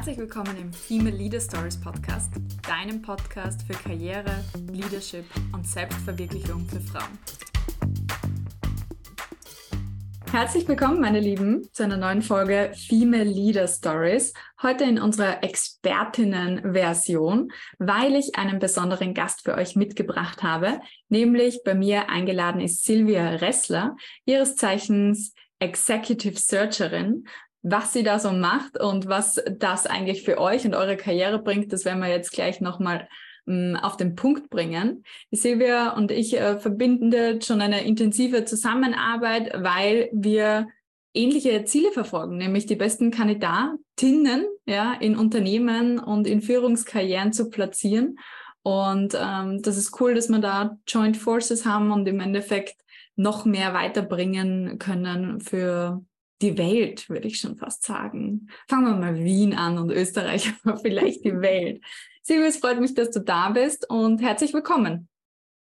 Herzlich willkommen im Female Leader Stories Podcast, deinem Podcast für Karriere, Leadership und Selbstverwirklichung für Frauen. Herzlich willkommen, meine Lieben, zu einer neuen Folge Female Leader Stories. Heute in unserer Expertinnen-Version, weil ich einen besonderen Gast für euch mitgebracht habe. Nämlich bei mir eingeladen ist Silvia Ressler, ihres Zeichens Executive Searcherin was sie da so macht und was das eigentlich für euch und eure Karriere bringt, das werden wir jetzt gleich nochmal ähm, auf den Punkt bringen. Silvia und ich äh, verbinden schon eine intensive Zusammenarbeit, weil wir ähnliche Ziele verfolgen, nämlich die besten Kandidatinnen ja, in Unternehmen und in Führungskarrieren zu platzieren. Und ähm, das ist cool, dass wir da Joint Forces haben und im Endeffekt noch mehr weiterbringen können für die Welt, würde ich schon fast sagen. Fangen wir mal Wien an und Österreich, aber vielleicht die Welt. Silvia, es freut mich, dass du da bist und herzlich willkommen.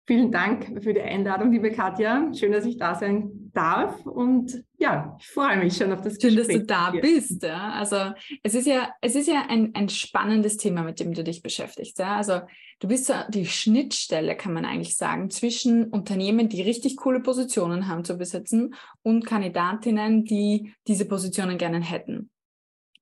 Vielen Dank für die Einladung, liebe Katja. Schön, dass ich da sein darf. Und ja, ich freue mich schon auf das Schön, Gespräch. Schön, dass du da hier. bist. Ja. Also es ist ja, es ist ja ein, ein spannendes Thema, mit dem du dich beschäftigst. Ja. Also du bist so die Schnittstelle, kann man eigentlich sagen, zwischen Unternehmen, die richtig coole Positionen haben zu besetzen und Kandidatinnen, die diese Positionen gerne hätten.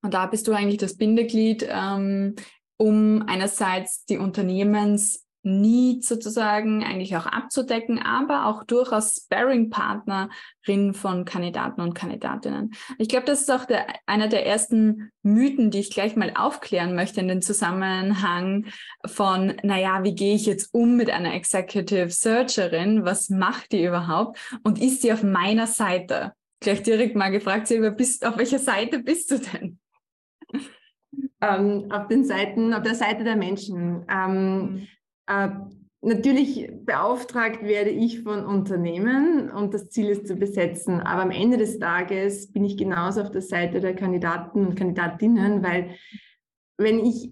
Und da bist du eigentlich das Bindeglied, ähm, um einerseits die Unternehmens Need sozusagen eigentlich auch abzudecken, aber auch durchaus Sparring-Partnerin von Kandidaten und Kandidatinnen. Ich glaube, das ist auch der, einer der ersten Mythen, die ich gleich mal aufklären möchte in den Zusammenhang von, naja, wie gehe ich jetzt um mit einer Executive Searcherin? Was macht die überhaupt? Und ist sie auf meiner Seite? Gleich direkt mal gefragt, Silvia, bist, auf welcher Seite bist du denn? Ähm, auf den Seiten, auf der Seite der Menschen. Ähm, mhm. Äh, natürlich beauftragt werde ich von Unternehmen und das Ziel ist zu besetzen. Aber am Ende des Tages bin ich genauso auf der Seite der Kandidaten und Kandidatinnen, weil wenn ich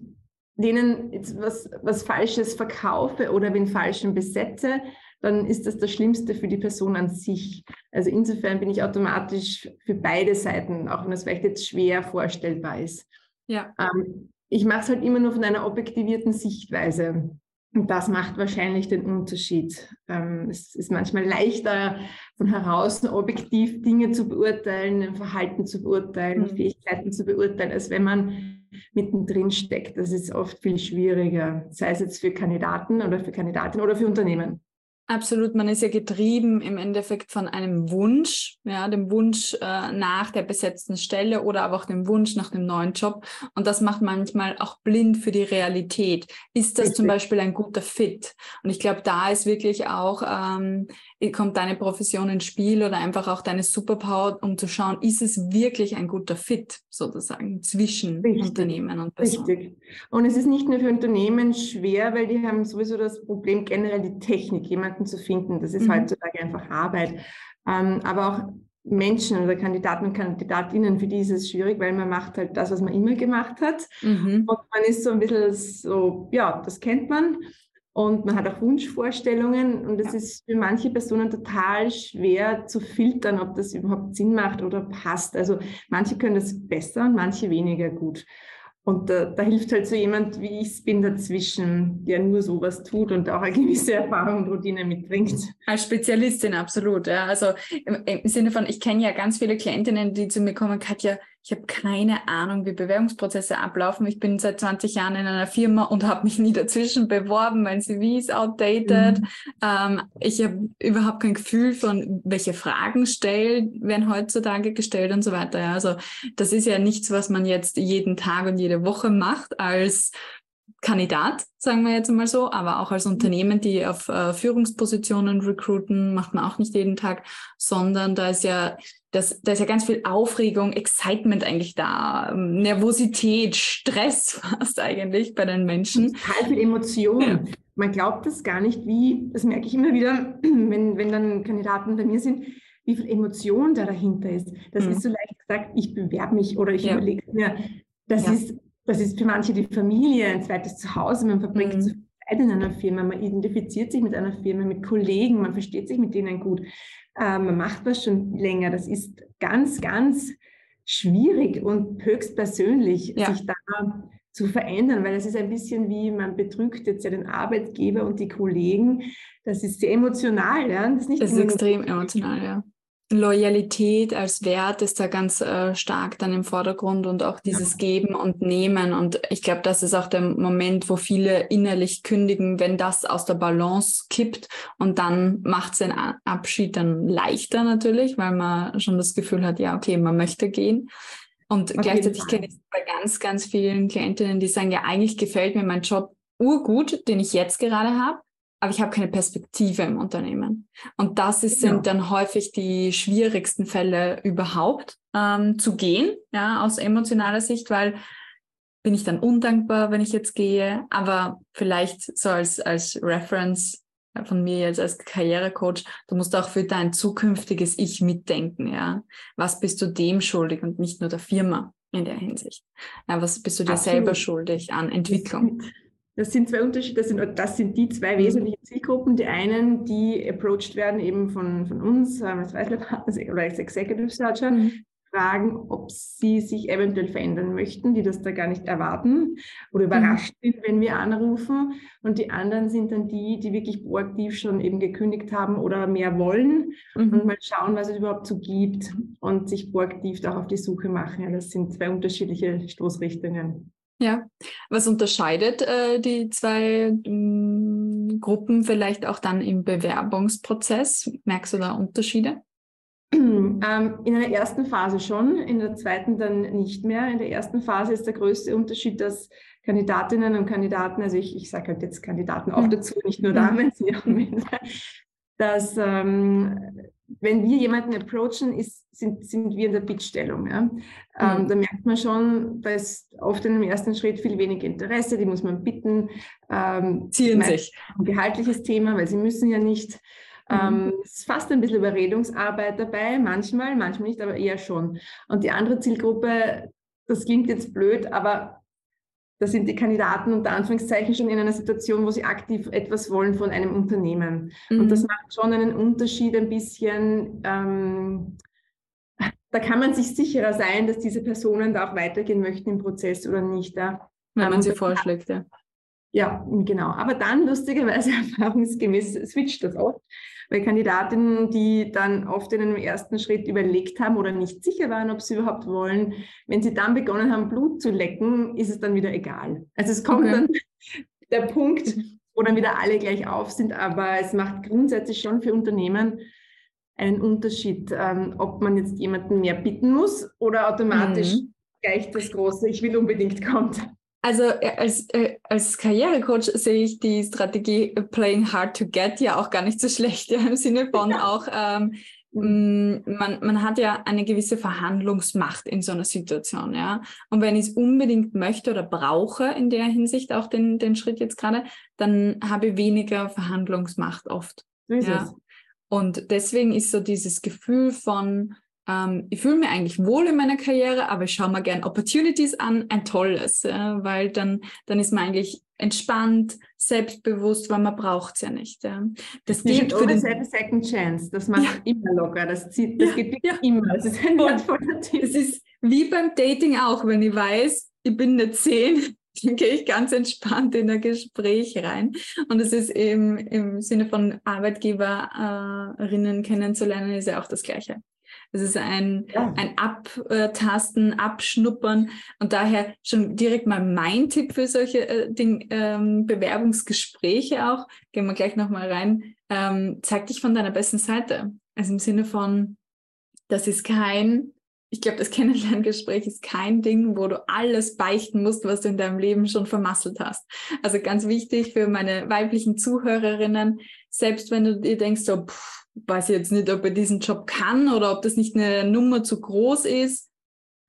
denen jetzt was, was Falsches verkaufe oder den Falschen besetze, dann ist das das Schlimmste für die Person an sich. Also insofern bin ich automatisch für beide Seiten, auch wenn das vielleicht jetzt schwer vorstellbar ist. Ja. Ähm, ich mache es halt immer nur von einer objektivierten Sichtweise. Und das macht wahrscheinlich den Unterschied. Ähm, es ist manchmal leichter, von heraus objektiv Dinge zu beurteilen, ein Verhalten zu beurteilen, mhm. Fähigkeiten zu beurteilen, als wenn man mittendrin steckt. Das ist oft viel schwieriger, sei es jetzt für Kandidaten oder für Kandidatinnen oder für Unternehmen. Absolut, man ist ja getrieben im Endeffekt von einem Wunsch, ja, dem Wunsch äh, nach der besetzten Stelle oder aber auch dem Wunsch nach dem neuen Job. Und das macht manchmal auch blind für die Realität. Ist das Richtig. zum Beispiel ein guter Fit? Und ich glaube, da ist wirklich auch, ähm, kommt deine Profession ins Spiel oder einfach auch deine Superpower, um zu schauen, ist es wirklich ein guter Fit sozusagen zwischen Richtig. Unternehmen und Personen. Richtig. Und es ist nicht nur für Unternehmen schwer, weil die haben sowieso das Problem generell die Technik. Jemand jemanden zu finden. Das ist mhm. heutzutage einfach Arbeit. Ähm, aber auch Menschen oder Kandidaten und Kandidatinnen, für die ist es schwierig, weil man macht halt das, was man immer gemacht hat. Mhm. Und man ist so ein bisschen so, ja, das kennt man. Und man hat auch Wunschvorstellungen und es ja. ist für manche Personen total schwer zu filtern, ob das überhaupt Sinn macht oder passt. Also manche können das besser und manche weniger gut. Und da, da, hilft halt so jemand, wie ich es bin, dazwischen, der nur sowas tut und auch eine gewisse Erfahrung und Routine mitbringt. Als Spezialistin, absolut. Ja. Also im, im Sinne von, ich kenne ja ganz viele Klientinnen, die zu mir kommen, Katja, ich habe keine Ahnung, wie Bewerbungsprozesse ablaufen. Ich bin seit 20 Jahren in einer Firma und habe mich nie dazwischen beworben. Mein CV ist outdated. Mhm. Ähm, ich habe überhaupt kein Gefühl von, welche Fragen stellen, werden heutzutage gestellt und so weiter. Ja, also das ist ja nichts, was man jetzt jeden Tag und jede Woche macht als Kandidat, sagen wir jetzt mal so, aber auch als Unternehmen, die auf äh, Führungspositionen recruiten, macht man auch nicht jeden Tag, sondern da ist ja das, da ist ja ganz viel Aufregung, Excitement eigentlich da, ähm, Nervosität, Stress fast eigentlich bei den Menschen. Total viel Emotion. Ja. Man glaubt das gar nicht, wie, das merke ich immer wieder, wenn, wenn dann Kandidaten bei mir sind, wie viel Emotion da dahinter ist. Das mhm. ist so leicht gesagt, ich bewerbe mich oder ich ja. überlege mir, das ja. ist, das ist für manche die Familie, ein zweites Zuhause, man verbringt mhm. In einer Firma, man identifiziert sich mit einer Firma, mit Kollegen, man versteht sich mit denen gut äh, man macht was schon länger. Das ist ganz, ganz schwierig und höchst persönlich, Ja. sich da zu verändern, weil es ist ein bisschen wie, man betrügt jetzt ja den Arbeitgeber und die Kollegen. Das ist sehr emotional, ja. Das ist, nicht Das ist extrem emotional, ja. Loyalität als Wert ist da ganz äh, stark dann im Vordergrund und auch dieses Geben und Nehmen. Und ich glaube, das ist auch der Moment, wo viele innerlich kündigen, wenn das aus der Balance kippt. Und dann macht es den Abschied dann leichter natürlich, weil man schon das Gefühl hat, ja, okay, man möchte gehen. Und jeden gleichzeitig kenne ich bei ganz, ganz vielen Klientinnen, die sagen, ja, eigentlich gefällt mir mein Job urgut, den ich jetzt gerade habe, aber ich habe keine Perspektive im Unternehmen. Und das ist, Genau. sind dann häufig die schwierigsten Fälle überhaupt ähm, zu gehen, ja, aus emotionaler Sicht, weil bin ich dann undankbar, wenn ich jetzt gehe, aber vielleicht so als, als Reference von mir jetzt als Karrierecoach, du musst auch für dein zukünftiges Ich mitdenken, ja. Was bist du dem schuldig und nicht nur der Firma in der Hinsicht? Ja, was bist du dir Absolut. selber schuldig an Entwicklung? Das sind, zwei Unterschiede, das sind, das sind die zwei Mhm. wesentlichen Zielgruppen. Die einen, die approached werden eben von, von uns als Weißler oder als Executive Searcher, Mhm. fragen, ob sie sich eventuell verändern möchten, die das da gar nicht erwarten oder überrascht sind, wenn wir anrufen. Und die anderen sind dann die, die wirklich proaktiv schon eben gekündigt haben oder mehr wollen und Mhm. mal schauen, was es überhaupt so gibt und sich proaktiv da auch auf die Suche machen. Ja, das sind zwei unterschiedliche Stoßrichtungen. Ja, was unterscheidet äh, die zwei mm, Gruppen vielleicht auch dann im Bewerbungsprozess? Merkst du da Unterschiede? Ähm, in einer ersten Phase schon, in der zweiten dann nicht mehr. In der ersten Phase ist der größte Unterschied, dass Kandidatinnen und Kandidaten, also ich, ich sage halt jetzt Kandidaten auch Mhm. dazu, nicht nur Mhm. Damen, ja auch Männer, dass ähm, wenn wir jemanden approachen, ist, sind, sind wir in der Bittstellung. Ja? Ähm, Mhm. da merkt man schon, da ist oft in dem ersten Schritt viel weniger Interesse, die muss man bitten. Ähm, Ziehen sich. ein gehaltliches Thema, weil sie müssen ja nicht. Mhm. Ähm, es ist fast ein bisschen Überredungsarbeit dabei, manchmal, manchmal nicht, aber eher schon. Und die andere Zielgruppe, das klingt jetzt blöd, aber da sind die Kandidaten unter Anführungszeichen schon in einer Situation, wo sie aktiv etwas wollen von einem Unternehmen. Und das Mhm. macht schon einen Unterschied ein bisschen. Ähm, da kann man sich sicherer sein, dass diese Personen da auch weitergehen möchten im Prozess oder nicht. Ja. Wenn man ähm, sie vorschlägt, ja. Ja, genau. Aber dann lustigerweise erfahrungsgemäß switcht das oft, weil Kandidatinnen, die dann oft in einem ersten Schritt überlegt haben oder nicht sicher waren, ob sie überhaupt wollen, wenn sie dann begonnen haben, Blut zu lecken, ist es dann wieder egal. Also es kommt Okay. dann der Punkt, wo dann wieder alle gleich auf sind, aber es macht grundsätzlich schon für Unternehmen einen Unterschied, ähm, ob man jetzt jemanden mehr bitten muss oder automatisch Mhm. gleich das große Ich will unbedingt kommt. Also äh, als, äh, als Karrierecoach sehe ich die Strategie äh, Playing Hard to Get ja auch gar nicht so schlecht, ja, im Sinne von auch, ähm, Mhm. mh, man, man hat ja eine gewisse Verhandlungsmacht in so einer Situation, ja. Und wenn ich es unbedingt möchte oder brauche in der Hinsicht auch den, den Schritt jetzt gerade, dann habe ich weniger Verhandlungsmacht oft. Ist Ja. es. Und deswegen ist so dieses Gefühl von, ähm, ich fühle mich eigentlich wohl in meiner Karriere, aber ich schaue mir gern Opportunities an, ein tolles, ja, weil dann, dann ist man eigentlich entspannt, selbstbewusst, weil man braucht es ja nicht. Ja. Das should für den, second chance. Das macht immer locker. Das, zieht, das Ja, geht ja. immer. Das ist ein wertvoller Tipp. es ist wie beim Dating auch, wenn ich weiß, ich bin eine 10, dann gehe ich ganz entspannt in ein Gespräch rein. Und es ist eben im Sinne von Arbeitgeberinnen kennenzulernen, ist ja auch das Gleiche. Es ist ein, Ja. ein Abtasten, Abschnuppern und daher schon direkt mal mein Tipp für solche äh, Ding, ähm, Bewerbungsgespräche auch. Gehen wir gleich nochmal rein. Ähm, zeig dich von deiner besten Seite. Also im Sinne von, das ist kein, ich glaube, das Kennenlerngespräch ist kein Ding, wo du alles beichten musst, was du in deinem Leben schon vermasselt hast. Also ganz wichtig für meine weiblichen Zuhörerinnen, selbst wenn du dir denkst, so, pff, weiß ich jetzt nicht, ob ich diesen Job kann oder ob das nicht eine Nummer zu groß ist,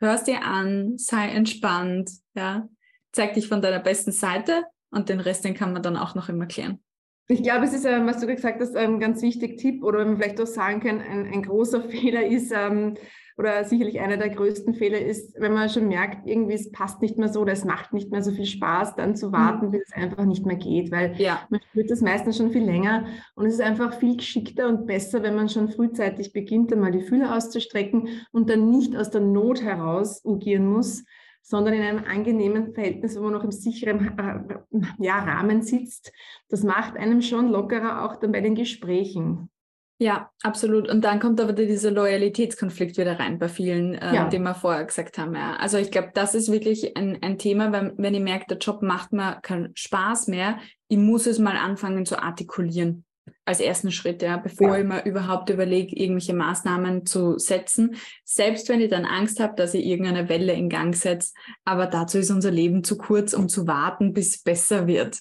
hörst dir an, sei entspannt, ja, zeig dich von deiner besten Seite und den Rest, den kann man dann auch noch immer klären. Ich glaube, es ist, was du gesagt hast, ein ganz wichtiger Tipp oder wenn wir vielleicht auch sagen können, ein, ein großer Fehler ist, ähm, oder sicherlich einer der größten Fehler ist, wenn man schon merkt, irgendwie es passt nicht mehr so oder es macht nicht mehr so viel Spaß, dann zu warten, mhm. bis es einfach nicht mehr geht, weil ja. man spürt das meistens schon viel länger und es ist einfach viel geschickter und besser, wenn man schon frühzeitig beginnt, einmal die Fühler auszustrecken und dann nicht aus der Not heraus agieren muss, sondern in einem angenehmen Verhältnis, wo man noch im sicheren äh, ja, Rahmen sitzt. Das macht einem schon lockerer auch dann bei den Gesprächen. Ja, absolut. Und dann kommt aber dieser Loyalitätskonflikt wieder rein bei vielen, äh, ja. den wir vorher gesagt haben. Ja. Also ich glaube, das ist wirklich ein, ein Thema, wenn, wenn ich merke, der Job macht mir keinen Spaß mehr, ich muss es mal anfangen zu artikulieren als ersten Schritt, ja, bevor ja. ich mir überhaupt überlege, irgendwelche Maßnahmen zu setzen. Selbst wenn ich dann Angst habe, dass ich irgendeine Welle in Gang setze. Aber dazu ist unser Leben zu kurz, um zu warten, bis es besser wird.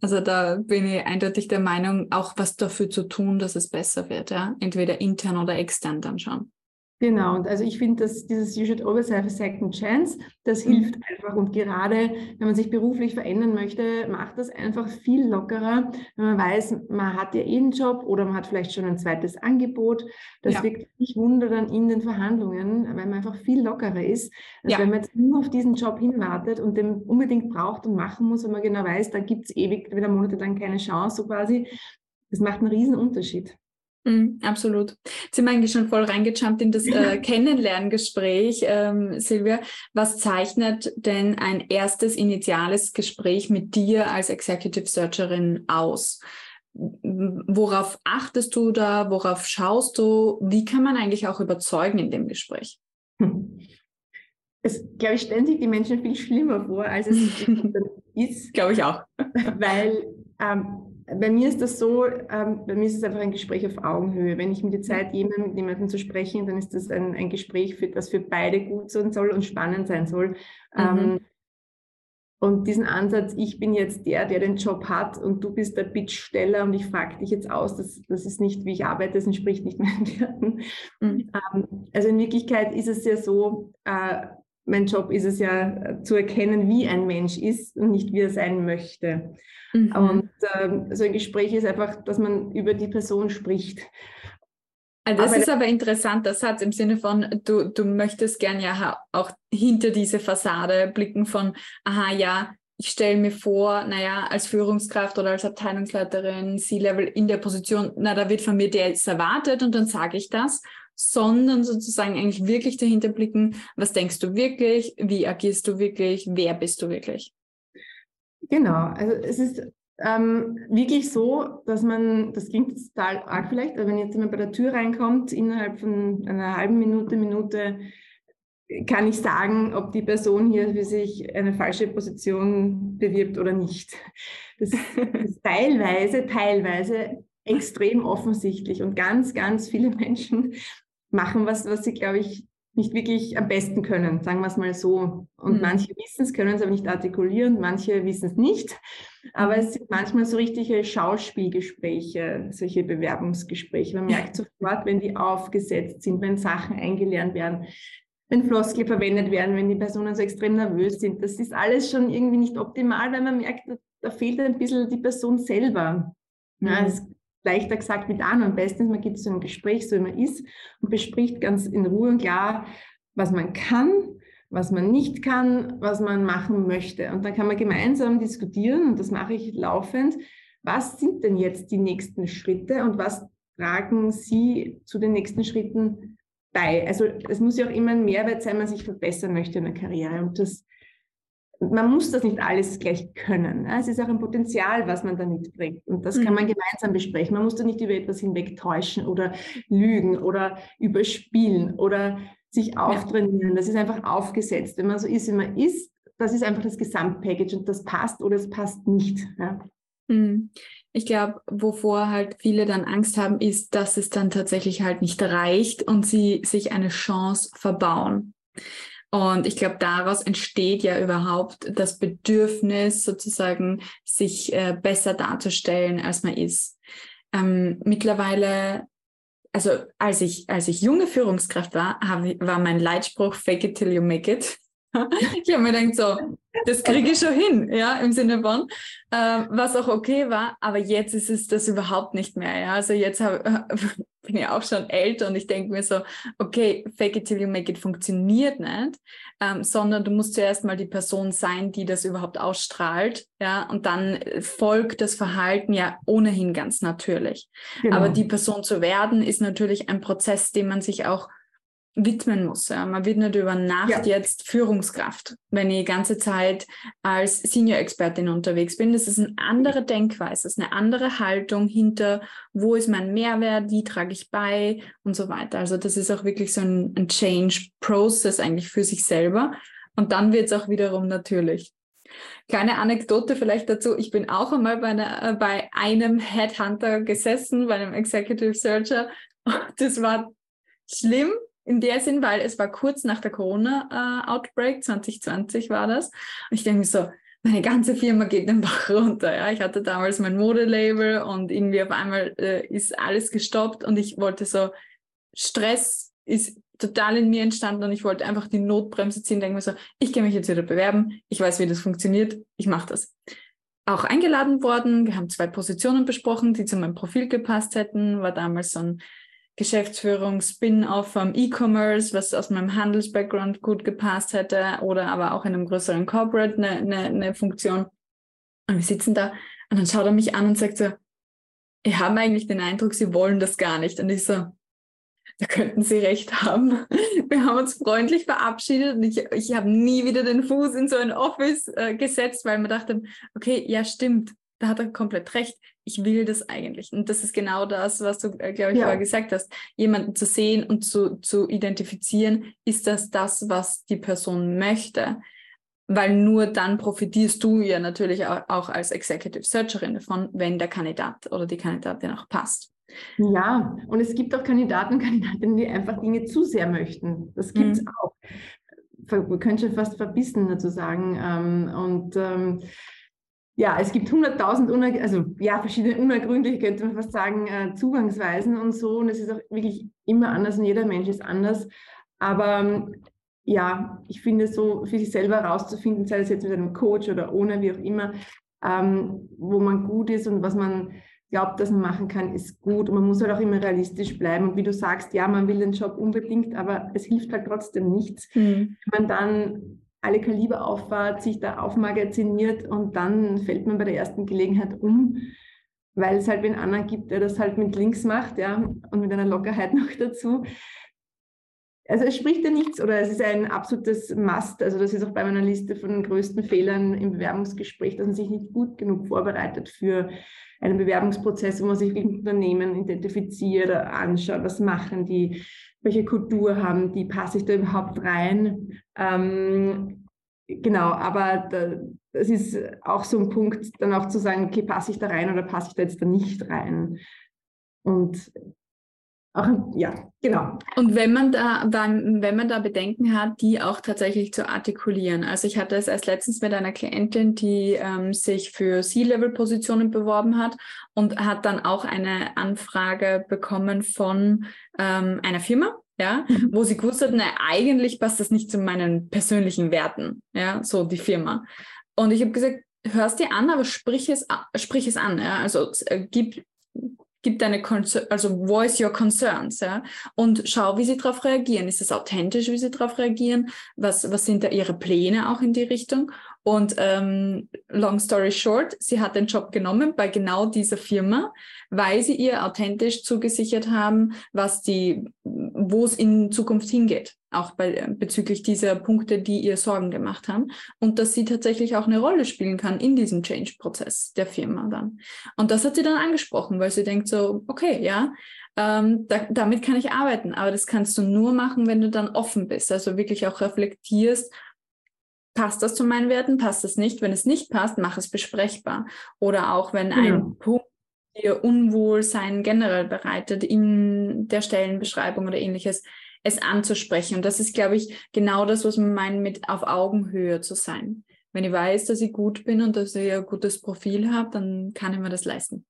Also da bin ich eindeutig der Meinung, auch was dafür zu tun, dass es besser wird, ja. Entweder intern oder extern dann schon. Genau, und also ich finde, dass dieses You should always have a second chance, das mhm. hilft einfach. Und gerade wenn man sich beruflich verändern möchte, macht das einfach viel lockerer, wenn man weiß, man hat ja eh einen Job oder man hat vielleicht schon ein zweites Angebot. Das ja. wirkt nicht Wunder dann in den Verhandlungen, weil man einfach viel lockerer ist, als ja. wenn man jetzt nur auf diesen Job hinwartet und den unbedingt braucht und machen muss, wenn man genau weiß, da gibt es ewig wieder monatelang keine Chance, so quasi. Das macht einen riesen Unterschied. Mm, absolut. Jetzt sind wir eigentlich schon voll reingejumpt in das äh, Kennenlerngespräch, ähm, Silvia. Was zeichnet denn ein erstes initiales Gespräch mit dir als Executive Searcherin aus? Worauf achtest du da? Worauf schaust du? Wie kann man eigentlich auch überzeugen in dem Gespräch? Es, glaube ich, stellen sich die Menschen viel schlimmer vor, als es ist. glaube ich auch. Weil ähm, bei mir ist das so, ähm, bei mir ist es einfach ein Gespräch auf Augenhöhe. Wenn ich mir die Zeit nehme, mit jemandem zu sprechen, dann ist das ein, ein Gespräch, für, das für beide gut sein soll und spannend sein soll. Mhm. Ähm, und diesen Ansatz, ich bin jetzt der, der den Job hat und du bist der Bittsteller und ich frage dich jetzt aus, das, das ist nicht, wie ich arbeite, das entspricht nicht meinen Werten. Mhm. Ähm, also in Wirklichkeit ist es ja so, äh, mein Job ist es ja äh, zu erkennen, wie ein Mensch ist und nicht wie er sein möchte. Mhm. Und äh, so ein Gespräch ist einfach, dass man über die Person spricht. Also das aber ist aber interessant, der Satz im Sinne von, du, du möchtest gern ja auch hinter diese Fassade blicken von, aha, ja, ich stelle mir vor, naja, als Führungskraft oder als Abteilungsleiterin, C-Level in der Position, na, da wird von mir der jetzt erwartet und dann sage ich das sondern sozusagen eigentlich wirklich dahinter blicken, was denkst du wirklich, wie agierst du wirklich, wer bist du wirklich? Genau, also es ist ähm, wirklich so, dass man, das klingt jetzt total arg vielleicht, aber wenn jetzt jemand bei der Tür reinkommt, innerhalb von einer halben Minute, Minute, kann ich sagen, ob die Person hier für sich eine falsche Position bewirbt oder nicht. Das ist teilweise, teilweise extrem offensichtlich und ganz, ganz viele Menschen machen was, was sie, glaube ich, nicht wirklich am besten können, sagen wir es mal so. Und mhm. manche wissen es, können es aber nicht artikulieren, manche wissen es nicht. Aber es sind manchmal so richtige Schauspielgespräche, solche Bewerbungsgespräche. Man merkt sofort, wenn die aufgesetzt sind, wenn Sachen eingelernt werden, wenn Floskel verwendet werden, wenn die Personen so extrem nervös sind. Das ist alles schon irgendwie nicht optimal, weil man merkt, da fehlt ein bisschen die Person selber. Ja, mhm. es leichter gesagt mit an. Am besten ist, man geht zu einem Gespräch, so wie man ist, und bespricht ganz in Ruhe und klar, was man kann, was man nicht kann, was man machen möchte. Und dann kann man gemeinsam diskutieren, und das mache ich laufend, was sind denn jetzt die nächsten Schritte und was tragen Sie zu den nächsten Schritten bei? Also es muss ja auch immer ein Mehrwert sein, wenn man sich verbessern möchte in der Karriere. Und das man muss das nicht alles gleich können. Es ist auch ein Potenzial, was man da mitbringt. Und das kann man mhm. gemeinsam besprechen. Man muss da nicht über etwas hinwegtäuschen oder lügen oder überspielen oder sich auftrainieren. Das ist einfach aufgesetzt. Wenn man so ist, wie man ist, das ist einfach das Gesamtpackage und das passt oder es passt nicht. Ja. Mhm. Ich glaube, wovor halt viele dann Angst haben, ist, dass es dann tatsächlich halt nicht reicht und sie sich eine Chance verbauen. Und ich glaube, daraus entsteht ja überhaupt das Bedürfnis, sozusagen sich äh, besser darzustellen, als man ist. Ähm, mittlerweile, also als ich, als ich junge Führungskraft war, hab, war mein Leitspruch Fake it till you make it. ich habe mir gedacht, so, das kriege ich schon hin, ja, im Sinne von, äh, was auch okay war, aber jetzt ist es das überhaupt nicht mehr, ja. Also jetzt hab, bin ich auch schon älter und ich denke mir so, okay, fake it till you make it funktioniert nicht, ähm, sondern du musst zuerst mal die Person sein, die das überhaupt ausstrahlt, ja, und dann folgt das Verhalten ja ohnehin ganz natürlich. Genau. Aber die Person zu werden, ist natürlich ein Prozess, den man sich auch widmen muss. Ja. Man wird nicht über Nacht ja. jetzt Führungskraft, wenn ich die ganze Zeit als Senior-Expertin unterwegs bin. Das ist eine andere Denkweise, das ist eine andere Haltung hinter, wo ist mein Mehrwert, wie trage ich bei und so weiter. Also das ist auch wirklich so ein, ein Change-Process eigentlich für sich selber. Und dann wird es auch wiederum natürlich. Kleine Anekdote vielleicht dazu. Ich bin auch einmal bei, einer, äh, bei einem Headhunter gesessen, bei einem Executive Searcher. Das war schlimm, in der Sinn, weil es war kurz nach der Corona-Outbreak, äh, 2020 war das. Und ich denke mir so, meine ganze Firma geht den Bach runter. Ja? Ich hatte damals mein Modelabel und irgendwie auf einmal äh, ist alles gestoppt und ich wollte so, Stress ist total in mir entstanden und ich wollte einfach die Notbremse ziehen, denke mir so, ich gehe mich jetzt wieder bewerben, ich weiß, wie das funktioniert, ich mache das. Auch eingeladen worden, wir haben zwei Positionen besprochen, die zu meinem Profil gepasst hätten, war damals so ein Geschäftsführung, Spin-off vom E-Commerce, was aus meinem Handels-Background gut gepasst hätte, oder aber auch in einem größeren Corporate eine, eine, eine Funktion. Und wir sitzen da und dann schaut er mich an und sagt so, ich habe eigentlich den Eindruck, Sie wollen das gar nicht. Und ich so, da könnten Sie recht haben. Wir haben uns freundlich verabschiedet und ich, ich habe nie wieder den Fuß in so ein Office äh, gesetzt, weil wir dachten, okay, ja stimmt, da hat er komplett recht. Ich will das eigentlich. Und das ist genau das, was du, äh, glaube ich, ja. vorher gesagt hast. Jemanden zu sehen und zu, zu identifizieren, ist das das, was die Person möchte? Weil nur dann profitierst du ja natürlich auch, auch als Executive Searcherin davon, wenn der Kandidat oder die Kandidatin auch passt. Ja, und es gibt auch Kandidaten und Kandidatinnen, die einfach Dinge zu sehr möchten. Das gibt es mhm. auch. Man könnte schon fast verbissen dazu sagen. Ähm, und ähm, ja, es gibt 100.000, also ja, verschiedene unergründliche, könnte man fast sagen, äh, Zugangsweisen und so. Und es ist auch wirklich immer anders und jeder Mensch ist anders. Aber ja, ich finde so für sich selber herauszufinden, sei es jetzt mit einem Coach oder ohne, wie auch immer, ähm, wo man gut ist und was man glaubt, dass man machen kann, ist gut. Und man muss halt auch immer realistisch bleiben. Und wie du sagst, ja, man will den Job unbedingt, aber es hilft halt trotzdem nichts, mhm. wenn man dann alle Kaliber auffahrt, sich da aufmagaziniert und dann fällt man bei der ersten Gelegenheit um, weil es halt einen anderen gibt, der das halt mit links macht, ja, und mit einer Lockerheit noch dazu. Also es spricht ja nichts oder es ist ein absolutes Must. Also das ist auch bei meiner Liste von den größten Fehlern im Bewerbungsgespräch, dass man sich nicht gut genug vorbereitet für einen Bewerbungsprozess, wo man sich mit Unternehmen identifiziert, anschaut, was machen die, welche Kultur haben die, passe ich da überhaupt rein? Ähm, genau, aber da, das ist auch so ein Punkt, dann auch zu sagen, okay, passe ich da rein oder passe ich da jetzt da nicht rein? Und auch, ja, genau. Und wenn man da, wenn man da Bedenken hat, die auch tatsächlich zu artikulieren. Also ich hatte es erst letztens mit einer Klientin, die ähm, sich für C-Level-Positionen beworben hat und hat dann auch eine Anfrage bekommen von ähm, einer Firma, ja, mhm. wo sie gewusst hat, na, eigentlich passt das nicht zu meinen persönlichen Werten, ja, so die Firma. Und ich habe gesagt, hörst dir an, aber sprich es, sprich es an, ja, also äh, gib gib deine Concer also voice your concerns, ja, und schau, wie sie darauf reagieren. Ist es authentisch, wie sie darauf reagieren? Was, was sind da ihre Pläne auch in die Richtung? Und ähm, long story short, sie hat den Job genommen bei genau dieser Firma, weil sie ihr authentisch zugesichert haben, was die, wo es in Zukunft hingeht, auch bei, bezüglich dieser Punkte, die ihr Sorgen gemacht haben. Und dass sie tatsächlich auch eine Rolle spielen kann in diesem Change-Prozess der Firma dann. Und das hat sie dann angesprochen, weil sie denkt so, okay, ja, ähm, da, damit kann ich arbeiten, aber das kannst du nur machen, wenn du dann offen bist, also wirklich auch reflektierst, passt das zu meinen Werten, passt es nicht. Wenn es nicht passt, mach es besprechbar. Oder auch wenn ja. ein Punkt dir Unwohlsein generell bereitet in der Stellenbeschreibung oder ähnliches, es anzusprechen. Und das ist, glaube ich, genau das, was man meint, mit auf Augenhöhe zu sein. Wenn ich weiß, dass ich gut bin und dass ich ein gutes Profil habe, dann kann ich mir das leisten.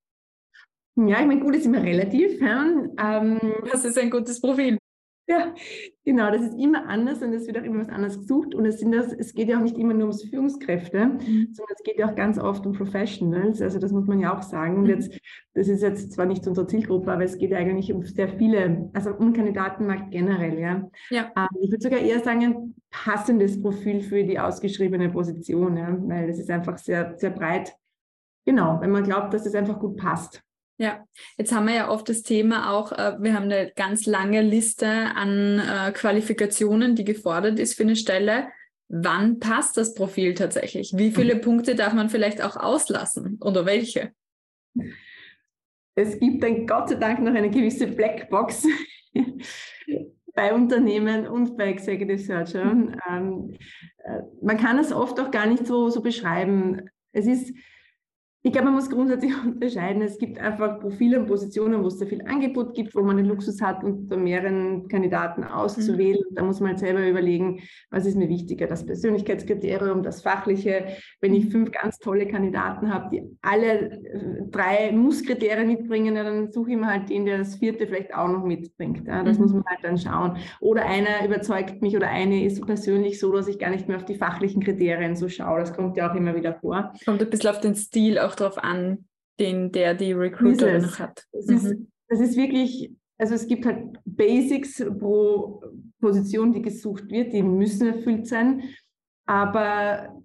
Ja, ich meine, gut ist immer relativ. Ja? Ähm, was ist ein gutes Profil? Ja, genau, das ist immer anders und es wird auch immer was anderes gesucht. Und es, sind das, es geht ja auch nicht immer nur ums Führungskräfte, mhm. sondern es geht ja auch ganz oft um Professionals. Also das muss man ja auch sagen. Und mhm. jetzt, das ist jetzt zwar nicht unsere Zielgruppe, aber es geht ja eigentlich um sehr viele, also um Kandidatenmarkt generell, ja. ja. Ähm, ich würde sogar eher sagen, ein passendes Profil für die ausgeschriebene Position, ja, weil das ist einfach sehr, sehr breit. Genau, wenn man glaubt, dass es einfach gut passt. Ja, jetzt haben wir ja oft das Thema auch, äh, wir haben eine ganz lange Liste an äh, Qualifikationen, die gefordert ist für eine Stelle. Wann passt das Profil tatsächlich? Wie viele mhm. Punkte darf man vielleicht auch auslassen oder welche? Es gibt dann Gott sei Dank noch eine gewisse Blackbox bei Unternehmen und bei Executive Searchern. Mhm. Ähm, äh, man kann es oft auch gar nicht so, so beschreiben. Es ist ich glaube, man muss grundsätzlich unterscheiden. Es gibt einfach Profile und Positionen, wo es sehr viel Angebot gibt, wo man den Luxus hat, unter mehreren Kandidaten auszuwählen. Mhm. Da muss man halt selber überlegen, was ist mir wichtiger, das Persönlichkeitskriterium, das Fachliche. Wenn ich fünf ganz tolle Kandidaten habe, die alle äh, drei Musskriterien mitbringen, dann suche ich mir halt den, der das vierte vielleicht auch noch mitbringt. das mhm. muss man halt dann schauen. Oder einer überzeugt mich oder eine ist persönlich so, dass ich gar nicht mehr auf die fachlichen Kriterien so schaue. Das kommt ja auch immer wieder vor. Kommt ein bisschen auf den Stil auch drauf an, den der die Recruiterin noch hat. Das, mhm. ist, das ist wirklich, also es gibt halt Basics pro Position, die gesucht wird, die müssen erfüllt sein, aber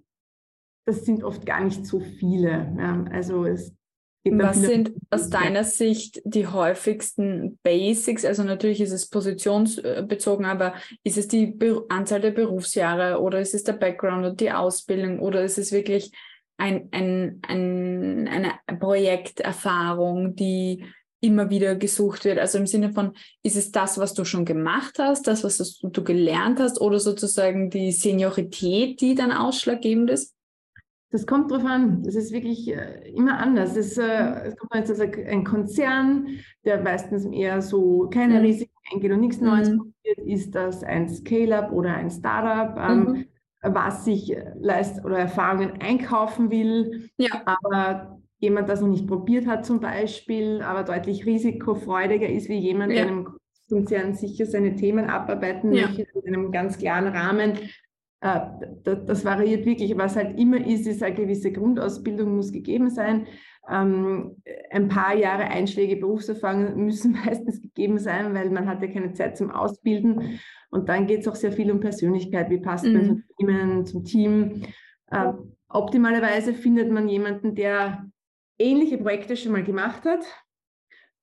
das sind oft gar nicht so viele. Ja. Also es was sind aus deiner Sicht die häufigsten Basics? Also natürlich ist es positionsbezogen, aber ist es die Anzahl der Berufsjahre oder ist es der Background und die Ausbildung oder ist es wirklich ein, ein, ein, eine Projekterfahrung, die immer wieder gesucht wird? Also im Sinne von, ist es das, was du schon gemacht hast, das, was du gelernt hast, oder sozusagen die Seniorität, die dann ausschlaggebend ist? Das kommt drauf an. Das ist wirklich äh, immer anders. Es, äh, es kommt jetzt also ein Konzern, der meistens eher so keine mhm. Risiken eingeht und nichts Neues mhm. probiert. Ist das ein Scale-up oder ein Startup? Ähm, mhm was sich leist oder Erfahrungen einkaufen will, ja. aber jemand, das noch nicht probiert hat zum Beispiel, aber deutlich risikofreudiger ist wie jemand, ja. der einem Konzern sicher seine Themen abarbeiten ja. möchte in einem ganz klaren Rahmen. Äh, das, das, variiert wirklich. Was halt immer ist, ist eine gewisse Grundausbildung muss gegeben sein. Ähm, ein paar Jahre Einschläge Berufserfahrung müssen meistens gegeben sein, weil man hat ja keine Zeit zum Ausbilden. Und dann geht es auch sehr viel um Persönlichkeit. Wie passt man zum mhm. Team, zum Team? Äh, optimalerweise findet man jemanden, der ähnliche Projekte schon mal gemacht hat,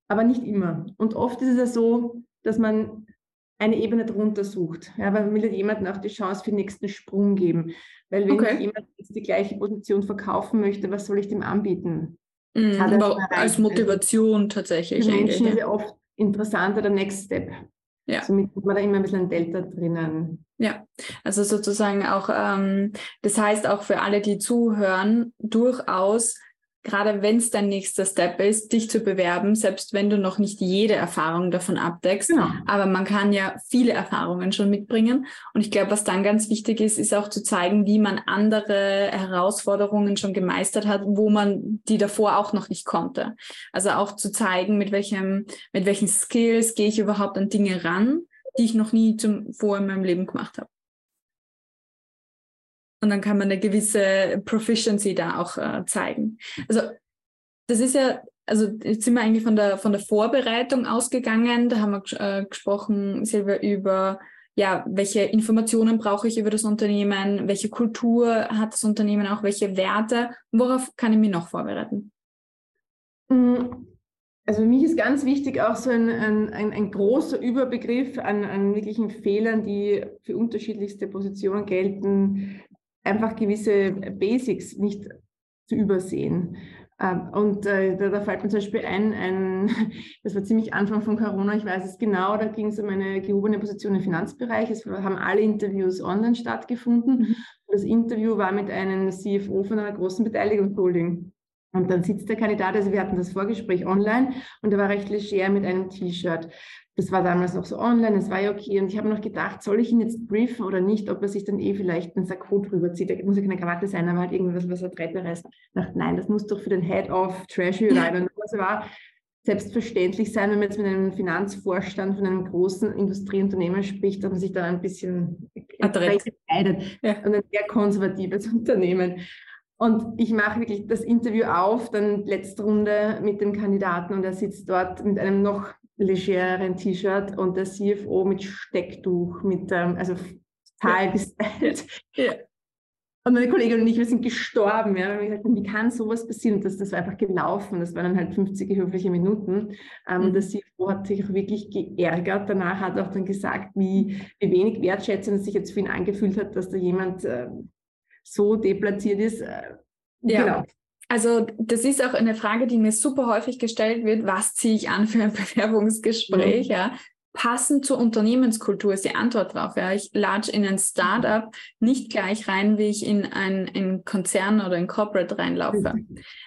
aber nicht immer. Und oft ist es ja so, dass man eine Ebene drunter sucht. Ja, weil man will jemandem auch die Chance für den nächsten Sprung geben. Weil wenn okay. ich jemand jetzt die gleiche Position verkaufen möchte, was soll ich dem anbieten? Mhm, als Motivation tatsächlich. Für Menschen ist ja oft interessanter der Next Step. Ja. Somit hat man da immer ein bisschen ein Delta drinnen. Ja, also sozusagen auch, ähm, das heißt auch für alle, die zuhören, durchaus gerade wenn es dein nächster Step ist, dich zu bewerben, selbst wenn du noch nicht jede Erfahrung davon abdeckst. Genau. Aber man kann ja viele Erfahrungen schon mitbringen. Und ich glaube, was dann ganz wichtig ist, ist auch zu zeigen, wie man andere Herausforderungen schon gemeistert hat, wo man die davor auch noch nicht konnte. Also auch zu zeigen, mit welchem, mit welchen Skills gehe ich überhaupt an Dinge ran, die ich noch nie zum, vor in meinem Leben gemacht habe. Und dann kann man eine gewisse Proficiency da auch äh, zeigen. Also das ist ja, also jetzt sind wir eigentlich von der, von der Vorbereitung ausgegangen. Da haben wir äh, gesprochen, Silvia, über ja, welche Informationen brauche ich über das Unternehmen, welche Kultur hat das Unternehmen auch, welche Werte, worauf kann ich mich noch vorbereiten? Mm, also für mich ist ganz wichtig auch so ein, ein, ein, großer Überbegriff an, an wirklichen Fehlern, die für unterschiedlichste Positionen gelten, einfach gewisse Basics nicht zu übersehen. Ähm, und äh, da, da, fällt mir zum Beispiel ein, ein, das war ziemlich Anfang von Corona, ich weiß es genau, da ging es um eine gehobene Position im Finanzbereich. Es haben alle Interviews online stattgefunden. Mhm. Das Interview war mit einem CFO von einer großen Beteiligungsholding. Und dann sitzt der Kandidat, also wir hatten das Vorgespräch online und er war recht leger mit einem T-Shirt das war damals noch so online, es war ja okay. Und ich habe noch gedacht, soll ich ihn jetzt briefen oder nicht, ob er sich dann eh vielleicht einen Sakko drüber zieht. Da muss ja keine Krawatte sein, aber halt irgendwas, was er Treppe reißt. Ich dachte, nein, das muss doch für den Head of Treasury rein. Und was war, selbstverständlich sein, wenn man jetzt mit einem Finanzvorstand von einem großen Industrieunternehmen spricht, dass man sich da ein bisschen entscheidet. Ja. Und ein sehr konservatives Unternehmen. Und ich mache wirklich das Interview auf, dann letzte Runde mit dem Kandidaten und er sitzt dort mit einem noch legereren T-Shirt und der CFO mit Stecktuch, mit, ähm, also total ja. gestylt. Ja. Und meine Kollegin und ich, wir sind gestorben. Ja, wir gesagt haben, wie kann sowas passieren? Das, das war einfach gelaufen. Das waren dann halt 50 höfliche Minuten. Ähm, mhm. Der CFO hat sich auch wirklich geärgert. Danach hat er auch dann gesagt, wie, wie wenig wertschätzend es sich jetzt für ihn angefühlt hat, dass da jemand äh, so deplatziert ist. Äh, ja. Genau. Also das ist auch eine Frage, die mir super häufig gestellt wird. Was ziehe ich an für ein Bewerbungsgespräch? Mhm. Ja, passend zur Unternehmenskultur ist die Antwort drauf. Ja, ich lade in ein Startup nicht gleich rein, wie ich in ein Konzern oder ein Corporate reinlaufe.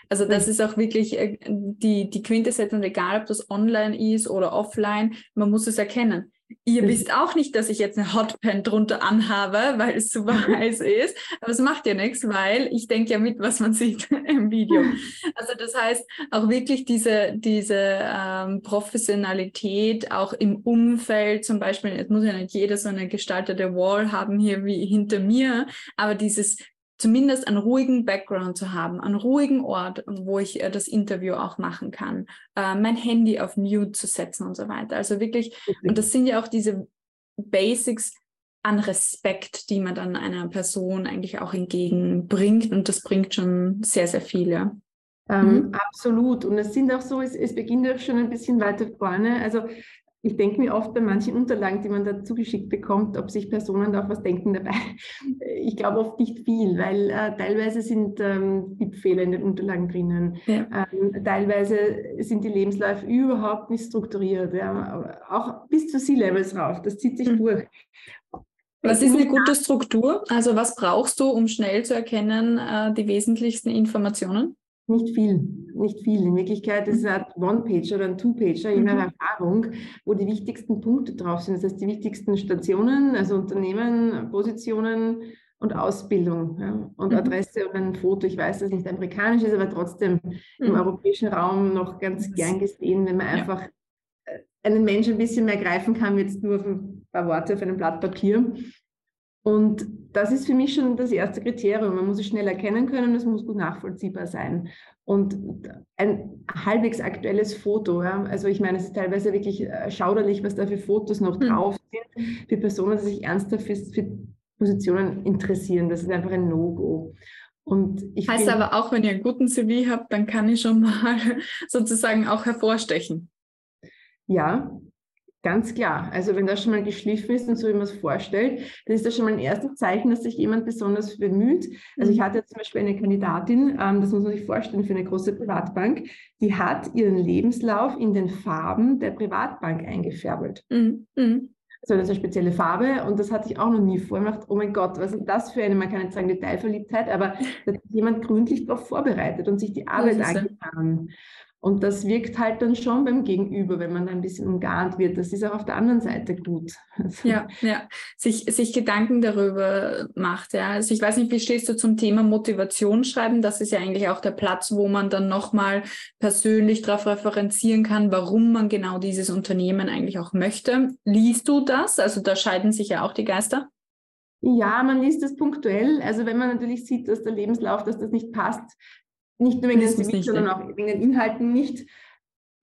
Also das ist auch wirklich äh, die, die Quintessenz und egal, ob das online ist oder offline, man muss es erkennen. Ihr wisst auch nicht, dass ich jetzt eine Hotpan drunter anhabe, weil es super heiß ist. Aber es macht ja nichts, weil ich denke ja mit, was man sieht im Video. Also das heißt, auch wirklich diese, diese ähm, Professionalität auch im Umfeld, zum Beispiel, es muss ja nicht jeder so eine gestaltete Wall haben hier wie hinter mir, aber dieses zumindest einen ruhigen Background zu haben, einen ruhigen Ort, wo ich äh, das Interview auch machen kann, äh, mein Handy auf Mute zu setzen und so weiter. Also wirklich, und das sind ja auch diese Basics an Respekt, die man dann einer Person eigentlich auch entgegenbringt und das bringt schon sehr, sehr viel, ja. Ähm, mhm. Absolut. Und es sind auch so, es, es beginnt auch schon ein bisschen weiter vorne. Also ich denke mir oft bei manchen Unterlagen, die man da zugeschickt bekommt, ob sich Personen da auch was denken dabei. Ich glaube oft nicht viel, weil äh, teilweise sind ähm, Tippfehler in den Unterlagen drinnen. Ja. Ähm, teilweise sind die Lebensläufe überhaupt nicht strukturiert. Ja. Auch bis zu C-Levels rauf. Das zieht sich mhm. durch. Was ist eine gute Struktur? Also was brauchst du, um schnell zu erkennen, äh, die wesentlichsten Informationen? Nicht viel, nicht viel. In Wirklichkeit ist es ein One-Pager oder ein Two-Pager, je nach mhm. Erfahrung, wo die wichtigsten Punkte drauf sind. Das heißt, die wichtigsten Stationen, also Unternehmen, Positionen und Ausbildung ja, und mhm. Adresse und ein Foto. Ich weiß, dass es nicht amerikanisch ist, aber trotzdem mhm. im europäischen Raum noch ganz gern gesehen, wenn man ja. einfach äh, einen Menschen ein bisschen mehr greifen kann, jetzt nur auf ein paar Worte auf einem Blatt Papier. Und das ist für mich schon das erste Kriterium. Man muss es schnell erkennen können, es muss gut nachvollziehbar sein. Und ein halbwegs aktuelles Foto, ja, also ich meine, es ist teilweise wirklich äh, schauderlich, was da für Fotos noch hm. drauf sind, für Personen, die sich ernsthaft für, für Positionen interessieren. Das ist einfach ein No-Go. Und ich heißt aber auch, wenn ihr einen guten CV habt, dann kann ich schon mal sozusagen auch hervorstechen. Ja, Ganz klar. Also wenn das schon mal geschliffen ist und so wie man es vorstellt, dann ist das schon mal ein erstes Zeichen, dass sich jemand besonders bemüht. Also ich mhm. hatte zum Beispiel eine Kandidatin, ähm, das muss man sich vorstellen, für eine große Privatbank, die hat ihren Lebenslauf in den Farben der Privatbank eingefärbelt. Mhm. Mhm. Also das ist eine spezielle Farbe und das hatte ich auch noch nie vorgemacht. Oh mein Gott, was ist das für eine, man kann nicht sagen Detailverliebtheit, aber da hat jemand gründlich darauf vorbereitet und sich die Arbeit angetan. Und das wirkt halt dann schon beim Gegenüber, wenn man ein bisschen umgarnt wird. Das ist auch auf der anderen Seite gut. Also ja, ja. Sich, sich Gedanken darüber macht. Ja. Also ich weiß nicht, wie stehst du zum Thema Motivation schreiben? Das ist ja eigentlich auch der Platz, wo man dann nochmal persönlich darauf referenzieren kann, warum man genau dieses Unternehmen eigentlich auch möchte. Liest du das? Also da scheiden sich ja auch die Geister. Ja, man liest das punktuell. Also wenn man natürlich sieht, dass der Lebenslauf, dass das nicht passt, nicht nur wegen den CV, sondern auch wegen den Inhalten nicht.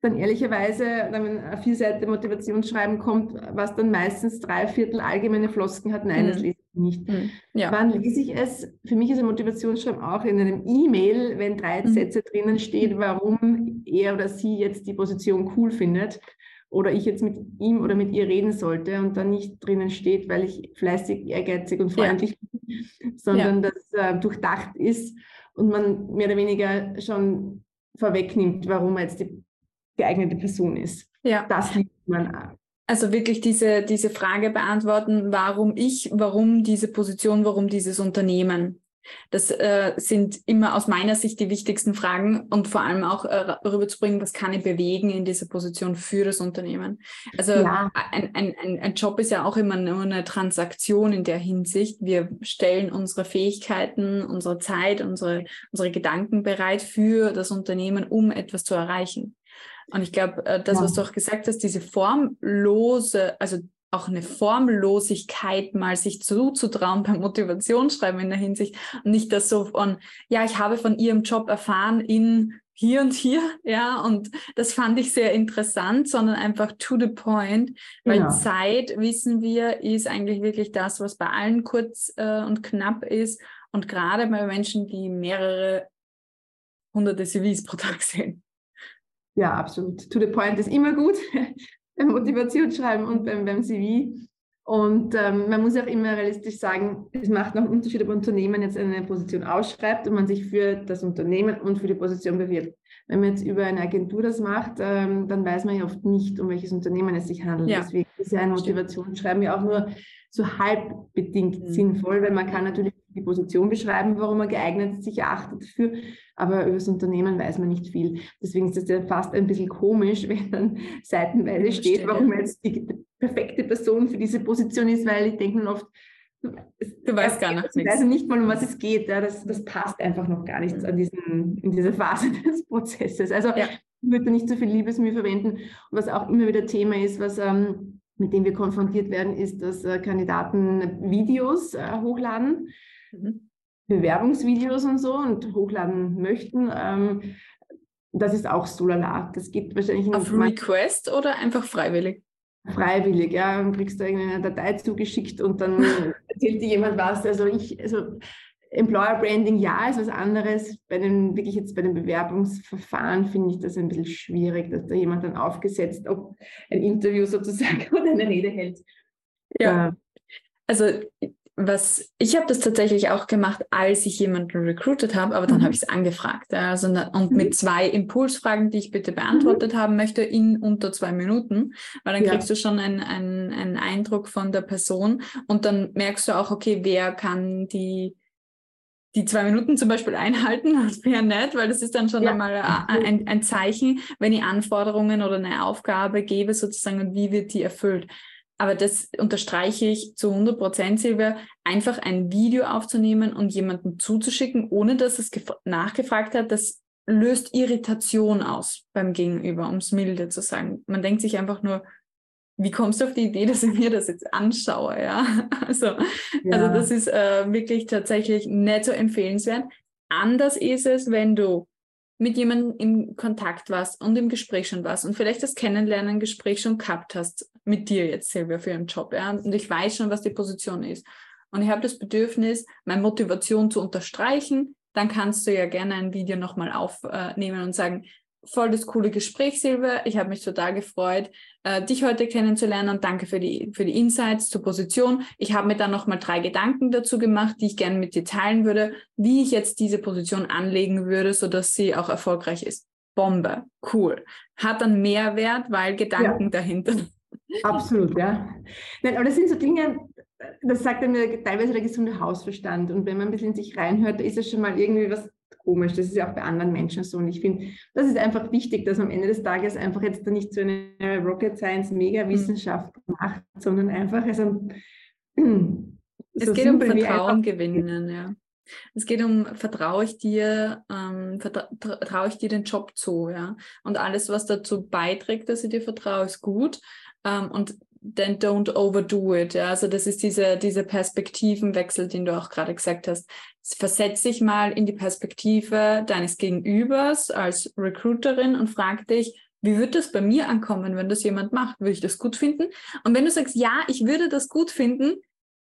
Dann ehrlicherweise, wenn ein vier Seiten Motivationsschreiben kommt, was dann meistens drei Viertel allgemeine Flosken hat, nein, mhm. das lese ich nicht. Mhm. Ja. Wann lese ich es? Für mich ist ein Motivationsschreiben auch in einem E-Mail, wenn drei mhm. Sätze drinnen steht, warum er oder sie jetzt die Position cool findet oder ich jetzt mit ihm oder mit ihr reden sollte und dann nicht drinnen steht, weil ich fleißig, ehrgeizig und freundlich ja. bin, sondern ja. das äh, durchdacht ist und man mehr oder weniger schon vorwegnimmt, warum er jetzt die geeignete Person ist. Ja. Das liebt man ab. Also wirklich diese, diese Frage beantworten, warum ich, warum diese Position, warum dieses Unternehmen. Das äh, sind immer aus meiner Sicht die wichtigsten Fragen und vor allem auch äh, rüberzubringen, was kann ich bewegen in dieser Position für das Unternehmen. Also ja. ein, ein, ein Job ist ja auch immer nur eine Transaktion in der Hinsicht. Wir stellen unsere Fähigkeiten, unsere Zeit, unsere, unsere Gedanken bereit für das Unternehmen, um etwas zu erreichen. Und ich glaube, äh, das, ja. was du auch gesagt hast, diese formlose, also auch eine Formlosigkeit mal sich zuzutrauen beim Motivationsschreiben in der Hinsicht und nicht das so von, ja, ich habe von ihrem Job erfahren in hier und hier, ja, und das fand ich sehr interessant, sondern einfach to the point, weil genau. Zeit, wissen wir, ist eigentlich wirklich das, was bei allen kurz äh, und knapp ist und gerade bei Menschen, die mehrere hunderte CVs pro Tag sehen. Ja, absolut. To the point ist immer gut beim Motivationsschreiben und beim, beim CV. Und ähm, man muss auch immer realistisch sagen, es macht noch einen Unterschied, ob ein Unternehmen jetzt eine Position ausschreibt und man sich für das Unternehmen und für die Position bewirbt. Wenn man jetzt über eine Agentur das macht, ähm, dann weiß man ja oft nicht, um welches Unternehmen es sich handelt. Ja. Deswegen ist ja ein Motivationsschreiben ja auch nur so halbbedingt mhm. sinnvoll, weil man kann natürlich die Position beschreiben, warum man geeignet sich erachtet dafür, aber über das Unternehmen weiß man nicht viel. Deswegen ist es ja fast ein bisschen komisch, wenn dann seitenweise steht, warum jetzt die perfekte Person für diese Position ist, weil ich denke mir oft, Du weißt gar nicht. Ich weiß nicht mal, um was es geht. Ja, das, das passt einfach noch gar nicht an diesen, in dieser Phase des Prozesses. Also ja. ich würde da nicht so viel Liebesmühe verwenden. Und was auch immer wieder Thema ist, was ähm, mit dem wir konfrontiert werden, ist, dass äh, Kandidaten Videos äh, hochladen. Bewerbungsvideos und so und hochladen möchten. Ähm, das ist auch so lala. Das gibt wahrscheinlich auf Request oder einfach freiwillig? Freiwillig, ja. Dann kriegst du irgendeine Datei zugeschickt und dann erzählt dir jemand was. Also ich, also Employer Branding ja ist was anderes. Bei den, wirklich jetzt bei den Bewerbungsverfahren finde ich das ein bisschen schwierig, dass da jemand dann aufgesetzt, ob ein Interview sozusagen oder eine Rede hält. Ja. Äh, also was ich habe das tatsächlich auch gemacht, als ich jemanden recruited habe, aber dann mhm. habe ich es angefragt. Also, und mhm. mit zwei Impulsfragen, die ich bitte beantwortet mhm. haben möchte, in unter zwei Minuten, weil dann ja. kriegst du schon einen, einen, einen Eindruck von der Person und dann merkst du auch, okay, wer kann die die zwei Minuten zum Beispiel einhalten, das wäre nett, weil das ist dann schon ja. einmal ein, ein Zeichen, wenn ich Anforderungen oder eine Aufgabe gebe sozusagen und wie wird die erfüllt. Aber das unterstreiche ich zu 100 Prozent, Silvia, einfach ein Video aufzunehmen und jemandem zuzuschicken, ohne dass es nachgefragt hat, das löst Irritation aus beim Gegenüber, um es milde zu sagen. Man denkt sich einfach nur, wie kommst du auf die Idee, dass ich mir das jetzt anschaue? Ja, also, ja. also das ist äh, wirklich tatsächlich nicht so empfehlenswert. Anders ist es, wenn du mit jemandem im Kontakt warst und im Gespräch schon warst und vielleicht das Kennenlernen-Gespräch schon gehabt hast mit dir jetzt, Silvia, für ihren Job. Ja? Und ich weiß schon, was die Position ist. Und ich habe das Bedürfnis, meine Motivation zu unterstreichen. Dann kannst du ja gerne ein Video nochmal aufnehmen und sagen, voll das coole Gespräch, Silvia. Ich habe mich total gefreut, äh, dich heute kennenzulernen und danke für die, für die Insights zur Position. Ich habe mir dann nochmal drei Gedanken dazu gemacht, die ich gerne mit dir teilen würde, wie ich jetzt diese Position anlegen würde, sodass sie auch erfolgreich ist. Bombe, cool. Hat dann Mehrwert, weil Gedanken ja. dahinter. Absolut, ja. Nein, aber das sind so Dinge, das sagt mir teilweise der gesunde Hausverstand. Und wenn man ein bisschen in sich reinhört, ist es schon mal irgendwie was komisch. Das ist ja auch bei anderen Menschen so. Und ich finde, das ist einfach wichtig, dass man am Ende des Tages einfach jetzt da nicht so eine Rocket Science Mega-Wissenschaft mhm. macht, sondern einfach also, es so geht um Vertrauen gewinnen, ja. Es geht um, vertraue ich dir, ähm, vertraue ich dir den Job zu, ja. Und alles, was dazu beiträgt, dass ich dir vertraue, ist gut. Ähm, und then don't overdo it. Ja? Also das ist dieser, dieser Perspektivenwechsel, den du auch gerade gesagt hast. Versetz dich mal in die Perspektive deines Gegenübers als Recruiterin und frag dich, wie würde das bei mir ankommen, wenn das jemand macht? Würde ich das gut finden? Und wenn du sagst, ja, ich würde das gut finden,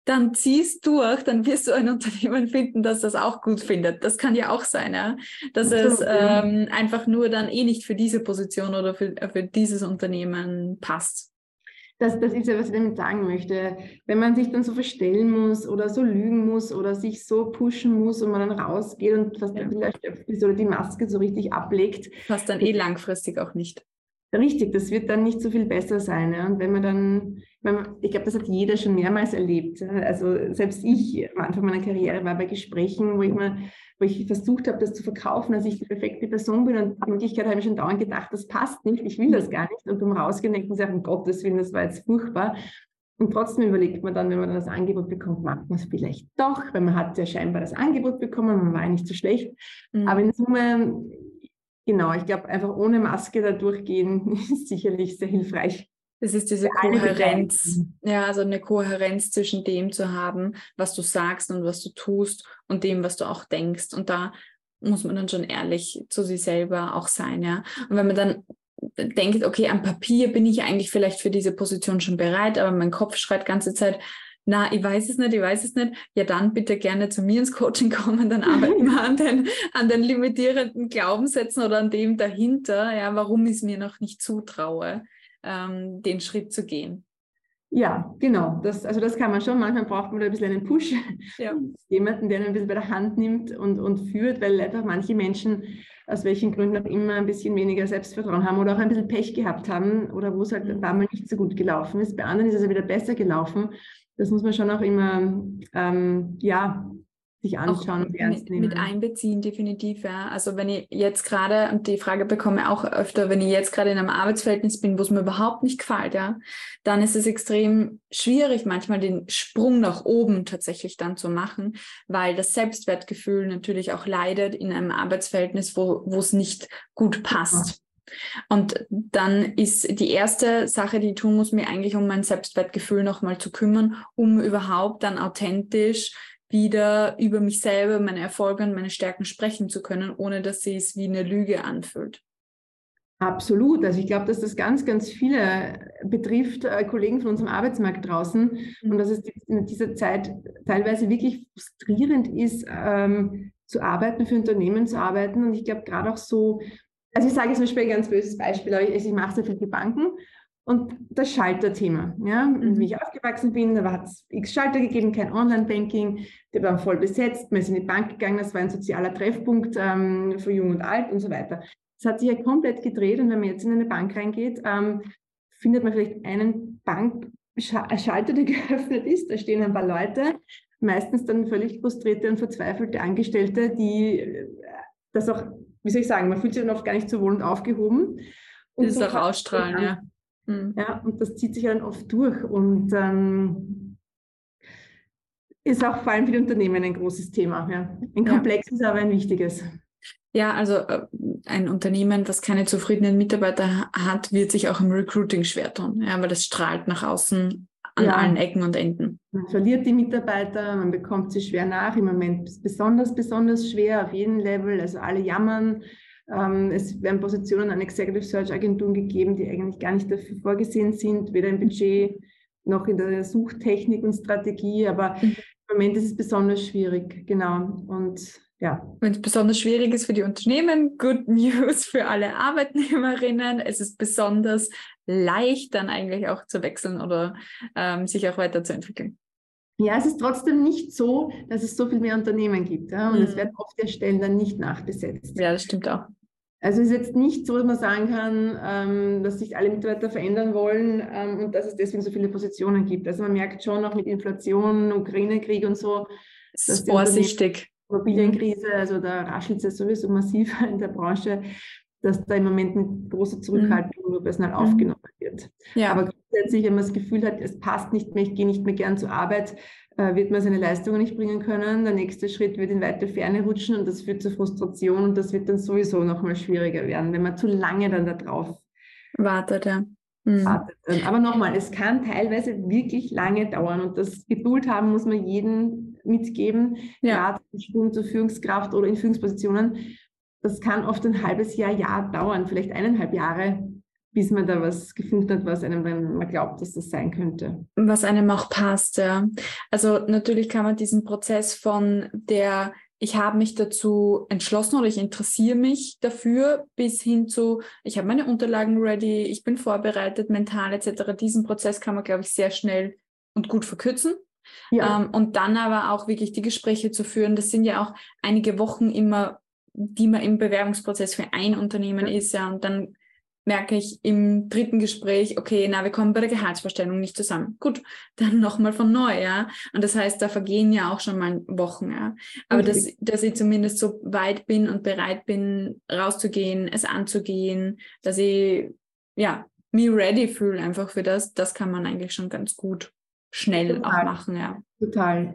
dann ziehst durch, dann wirst du ein Unternehmen finden, das das auch gut findet. Das kann ja auch sein, ja? dass es ähm, einfach nur dann eh nicht für diese Position oder für, für dieses Unternehmen passt das, das ist ja, was ich damit sagen möchte. Wenn man sich dann so verstellen muss oder so lügen muss oder sich so pushen muss und man dann rausgeht und fast ja. ist oder die Maske so richtig ablegt. Passt dann eh langfristig auch nicht. Richtig, das wird dann nicht so viel besser sein. Ja? Und wenn man dann, man, ich glaube, das hat jeder schon mehrmals erlebt. Also selbst ich am Anfang meiner Karriere war bei Gesprächen, wo ich mal wo ich versucht habe, das zu verkaufen, dass ich die perfekte Person bin. Und in Wirklichkeit habe ich schon dauernd gedacht, das passt nicht, ich will das gar nicht. Und beim Rausgehen denken sie, um Gottes Willen, das war jetzt furchtbar. Und trotzdem überlegt man dann, wenn man dann das Angebot bekommt, macht man es vielleicht doch, weil man hat ja scheinbar das Angebot bekommen, man war ja nicht so schlecht. Mhm. Aber in Summe Genau, ich glaube, einfach ohne Maske da durchgehen ist sicherlich sehr hilfreich. Es ist diese Kohärenz, ja, also eine Kohärenz zwischen dem zu haben, was du sagst und was du tust und dem, was du auch denkst. Und da muss man dann schon ehrlich zu sich selber auch sein, ja. Und wenn man dann denkt, okay, am Papier bin ich eigentlich vielleicht für diese Position schon bereit, aber mein Kopf schreit ganze Zeit, na, ich weiß es nicht, ich weiß es nicht, ja dann bitte gerne zu mir ins Coaching kommen, dann arbeiten wir an den, an den limitierenden Glaubenssätzen oder an dem dahinter, ja, warum ich es mir noch nicht zutraue ähm, den Schritt zu gehen. Ja, genau. Das, also das kann man schon. Manchmal braucht man da ein bisschen einen Push. Ja. Jemanden, der einen ein bisschen bei der Hand nimmt und, und führt, weil einfach manche Menschen aus welchen Gründen auch immer ein bisschen weniger Selbstvertrauen haben oder auch ein bisschen Pech gehabt haben oder wo es halt ein paar Mal nicht so gut gelaufen ist. Bei anderen ist es ja wieder besser gelaufen. Das muss man schon auch immer ähm, ja, sich anschauen und ernst nehmen. Mit einbeziehen, definitiv, ja. Also wenn ich jetzt gerade, und die Frage bekomme auch öfter, wenn ich jetzt gerade in einem Arbeitsverhältnis bin, wo es mir überhaupt nicht gefällt, ja, dann ist es extrem schwierig, manchmal den Sprung nach oben tatsächlich dann zu machen, weil das Selbstwertgefühl natürlich auch leidet in einem Arbeitsverhältnis, wo, wo es nicht gut passt. Und dann ist die erste Sache, die ich tun muss, mir eigentlich um mein Selbstwertgefühl nochmal zu kümmern, um überhaupt dann authentisch wieder über mich selber, meine Erfolge und meine Stärken sprechen zu können, ohne dass sie es wie eine Lüge anfühlt. Absolut. Also ich glaube, dass das ganz, ganz viele betrifft, äh, Kollegen von unserem Arbeitsmarkt draußen mhm. und dass es in dieser Zeit teilweise wirklich frustrierend ist, ähm, zu arbeiten, für Unternehmen zu arbeiten. Und ich glaube gerade auch so, also ich sage jetzt zum Beispiel ein ganz böses Beispiel, aber ich, ich mache sehr viel für Banken und das Schalterthema, ja, mhm. wie ich aufgewachsen bin, da hat es x Schalter gegeben, kein Online-Banking, die waren voll besetzt, man ist in die Bank gegangen, das war ein sozialer Treffpunkt ähm, für Jung und Alt und so weiter. Das hat sich ja komplett gedreht und wenn man jetzt in eine Bank reingeht, ähm, findet man vielleicht einen Bankschalter, der geöffnet ist, da stehen ein paar Leute, meistens dann völlig frustrierte und verzweifelte Angestellte, die äh, das auch, wie soll ich sagen, man fühlt sich dann oft gar nicht so wohl und aufgehoben. Und das so auch ausstrahlen, ja. Mhm. Ja, und das zieht sich dann oft durch und ähm, ist auch vor allem für die Unternehmen ein großes Thema. Ja. Ein komplexes, ja. aber ein wichtiges. Ja, also äh, ein Unternehmen, das keine zufriedenen Mitarbeiter hat, wird sich auch im Recruiting schwer tun, ja, weil das strahlt nach außen an ja. allen Ecken und Enden. Man verliert die Mitarbeiter, man bekommt sie schwer nach. Im Moment ist es besonders, besonders schwer auf jedem Level. Also alle jammern, ähm, es werden Positionen an Executive Search Agenturen gegeben, die eigentlich gar nicht dafür vorgesehen sind, weder im Budget noch in der Suchtechnik und Strategie. Aber mhm. Im Moment ist es besonders schwierig, genau. Und ja. Wenn es besonders schwierig ist für die Unternehmen, good news für alle Arbeitnehmerinnen. Es ist besonders leicht, dann eigentlich auch zu wechseln oder ähm, sich auch weiterzuentwickeln. Ja, es ist trotzdem nicht so, dass es so viel mehr Unternehmen gibt. Ja? Und mhm. es werden oft die Stellen dann nicht nachbesetzt. Ja, das stimmt auch. Also es ist jetzt nicht so, dass man sagen kann, ähm, dass sich alle Mitarbeiter verändern wollen ähm, und dass es deswegen so viele Positionen gibt. Also man merkt schon auch mit Inflation, Ukraine-Krieg und so. Es ist vorsichtig. Immobilienkrise, also da raschelt es sowieso massiv in der Branche, dass da im Moment mit großer Zurückhaltung mhm. nur Personal mhm. aufgenommen wird. Ja. Aber grundsätzlich, wenn man das Gefühl hat, es passt nicht mehr, ich gehe nicht mehr gern zur Arbeit, wird man seine Leistungen nicht bringen können. Der nächste Schritt wird in weite Ferne rutschen und das führt zur Frustration und das wird dann sowieso nochmal schwieriger werden, wenn man zu lange dann da drauf wartet. Ja. Mhm. wartet. Aber nochmal, es kann teilweise wirklich lange dauern und das Geduld haben muss man jedem mitgeben, ja. gerade im Sprung zur Führungskraft oder in Führungspositionen. Das kann oft ein halbes Jahr, Jahr dauern, vielleicht eineinhalb Jahre, bis man da was gefunden hat, was einem dann man glaubt, dass das sein könnte. Was einem auch passt, ja. Also natürlich kann man diesen Prozess von der ich habe mich dazu entschlossen oder ich interessiere mich dafür bis hin zu, ich habe meine Unterlagen ready, ich bin vorbereitet, mental etc. Diesen Prozess kann man, glaube ich, sehr schnell und gut verkürzen. Ja. Ähm, und dann aber auch wirklich die Gespräche zu führen. Das sind ja auch einige Wochen immer, die man im Bewerbungsprozess für ein Unternehmen ja. ist. Ja, und dann merke ich im dritten Gespräch, okay, na, wir kommen bei der Gehaltsvorstellung nicht zusammen. Gut, dann nochmal von neu, ja. Und das heißt, da vergehen ja auch schon mal Wochen, ja. Aber dass, dass ich zumindest so weit bin und bereit bin, rauszugehen, es anzugehen, dass ich, ja, me ready fühle einfach für das, das kann man eigentlich schon ganz gut schnell Total. auch machen, ja. Total.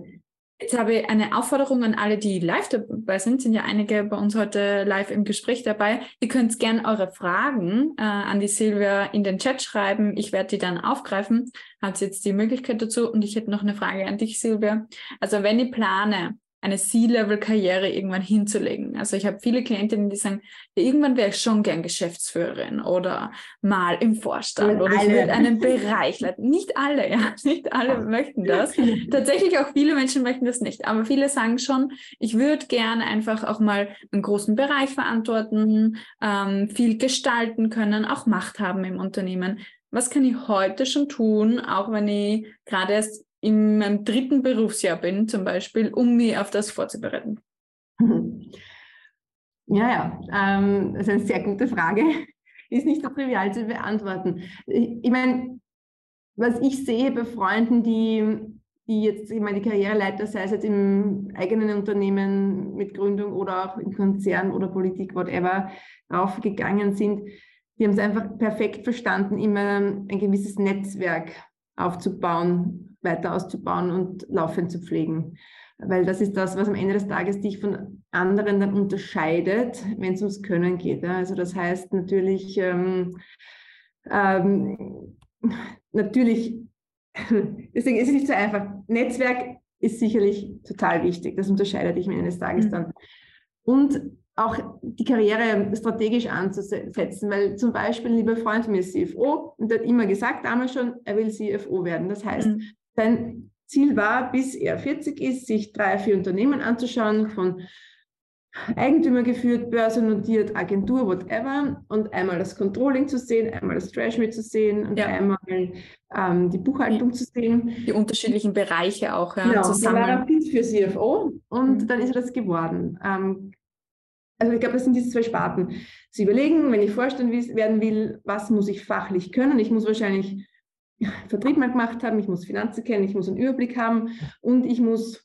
Jetzt habe ich eine Aufforderung an alle, die live dabei sind. Sind ja einige bei uns heute live im Gespräch dabei. Ihr könnt gerne eure Fragen äh, an die Silvia in den Chat schreiben. Ich werde die dann aufgreifen. Habt jetzt die Möglichkeit dazu. Und ich hätte noch eine Frage an dich, Silvia. Also wenn ich plane, eine C-Level-Karriere irgendwann hinzulegen. Also ich habe viele Klientinnen, die sagen, ja, irgendwann wäre ich schon gern Geschäftsführerin oder mal im Vorstand oder ich würde einen Bereich leiten. Nicht alle, ja, nicht alle möchten das. Tatsächlich auch viele Menschen möchten das nicht, aber viele sagen schon, ich würde gerne einfach auch mal einen großen Bereich verantworten, ähm, viel gestalten können, auch Macht haben im Unternehmen. Was kann ich heute schon tun, auch wenn ich gerade erst in meinem dritten Berufsjahr bin, zum Beispiel, um mich auf das vorzubereiten? Ja, ja, ähm, das ist eine sehr gute Frage. Ist nicht so trivial zu beantworten. Ich, ich meine, was ich sehe bei Freunden, die, die jetzt, ich meine, die Karriereleiter, sei es jetzt im eigenen Unternehmen mit Gründung oder auch im Konzern oder Politik, whatever, raufgegangen sind, die haben es einfach perfekt verstanden, immer ein gewisses Netzwerk aufzubauen, weiter auszubauen und laufend zu pflegen. Weil das ist das, was am Ende des Tages dich von anderen dann unterscheidet, wenn es ums Können geht. Also das heißt natürlich, ähm, ähm, natürlich, deswegen ist es nicht so einfach. Netzwerk ist sicherlich total wichtig. Das unterscheidet dich am Ende des Tages mhm. dann. Und auch die Karriere strategisch anzusetzen, weil zum Beispiel ein lieber Freund von mir ist CFO und der hat immer gesagt, damals schon, er will CFO werden. Das heißt, mhm. Sein Ziel war, bis er 40 ist, sich drei, vier Unternehmen anzuschauen, von Eigentümer geführt, börsennotiert, Agentur, whatever, und einmal das Controlling zu sehen, einmal das Treasury zu sehen und ja. einmal ähm, die Buchhaltung zu sehen. Die unterschiedlichen Bereiche auch ja, genau, zusammen. Genau, war fit für CFO und mhm. dann ist er das geworden. Ähm, also ich glaube, das sind diese zwei Sparten. Sie überlegen, wenn ich Vorstand werden will, was muss ich fachlich können? Ich muss wahrscheinlich Vertrieb mal gemacht haben, ich muss Finanzen kennen, ich muss einen Überblick haben und ich muss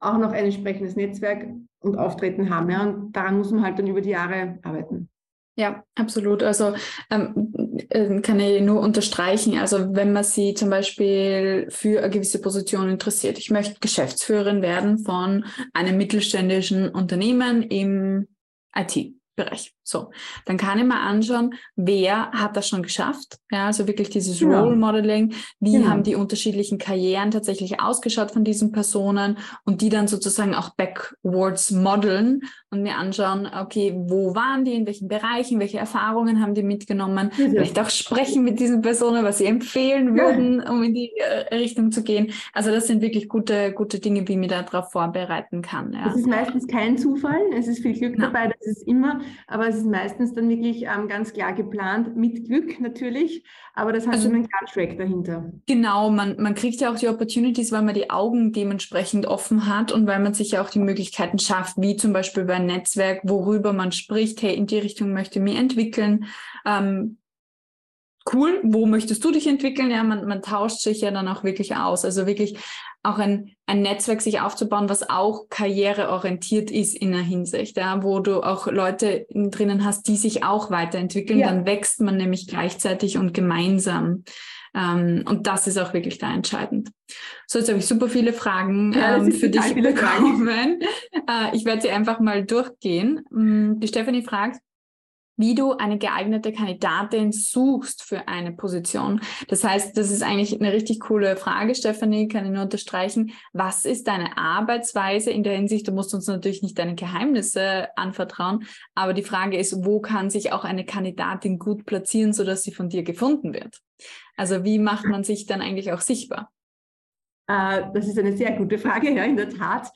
auch noch ein entsprechendes Netzwerk und Auftreten haben. Ja? Und daran muss man halt dann über die Jahre arbeiten. Ja, absolut. Also ähm, äh, kann ich nur unterstreichen. Also wenn man sie zum Beispiel für eine gewisse Position interessiert, ich möchte Geschäftsführerin werden von einem mittelständischen Unternehmen im IT. So, dann kann ich mal anschauen, wer hat das schon geschafft. Ja, also wirklich dieses genau. Role Modeling. Wie genau. haben die unterschiedlichen Karrieren tatsächlich ausgeschaut von diesen Personen und die dann sozusagen auch backwards modeln und mir anschauen, okay, wo waren die, in welchen Bereichen, welche Erfahrungen haben die mitgenommen, ja. vielleicht auch sprechen mit diesen Personen, was sie empfehlen würden, ja. um in die äh, Richtung zu gehen. Also das sind wirklich gute, gute Dinge, wie mir darauf vorbereiten kann. Ja. Es ist meistens kein Zufall, es ist viel Glück dabei, das ist immer, aber es ist meistens dann wirklich ähm, ganz klar geplant, mit Glück natürlich, aber das hat also, schon einen klaren Track dahinter. Genau, man, man kriegt ja auch die Opportunities, weil man die Augen dementsprechend offen hat und weil man sich ja auch die Möglichkeiten schafft, wie zum Beispiel bei einem Netzwerk, worüber man spricht, hey, in die Richtung möchte ich mich entwickeln. Ähm, cool, wo möchtest du dich entwickeln? Ja, man, man tauscht sich ja dann auch wirklich aus. Also wirklich auch ein, ein Netzwerk sich aufzubauen, was auch karriereorientiert ist in der Hinsicht, ja, wo du auch Leute drinnen hast, die sich auch weiterentwickeln, ja. dann wächst man nämlich gleichzeitig und gemeinsam. Ähm, und das ist auch wirklich da entscheidend. So, jetzt habe ich super viele Fragen ja, ähm, für dich bekommen. Äh, ich werde sie einfach mal durchgehen. Mm, die Stephanie fragt, wie du eine geeignete Kandidatin suchst für eine Position. Das heißt, das ist eigentlich eine richtig coole Frage, Stephanie, kann ich nur unterstreichen. Was ist deine Arbeitsweise in der Hinsicht? Du musst uns natürlich nicht deine Geheimnisse anvertrauen, aber die Frage ist, wo kann sich auch eine Kandidatin gut platzieren, sodass sie von dir gefunden wird? Also wie macht man sich dann eigentlich auch sichtbar? Äh, das ist eine sehr gute Frage, ja, in der Tat.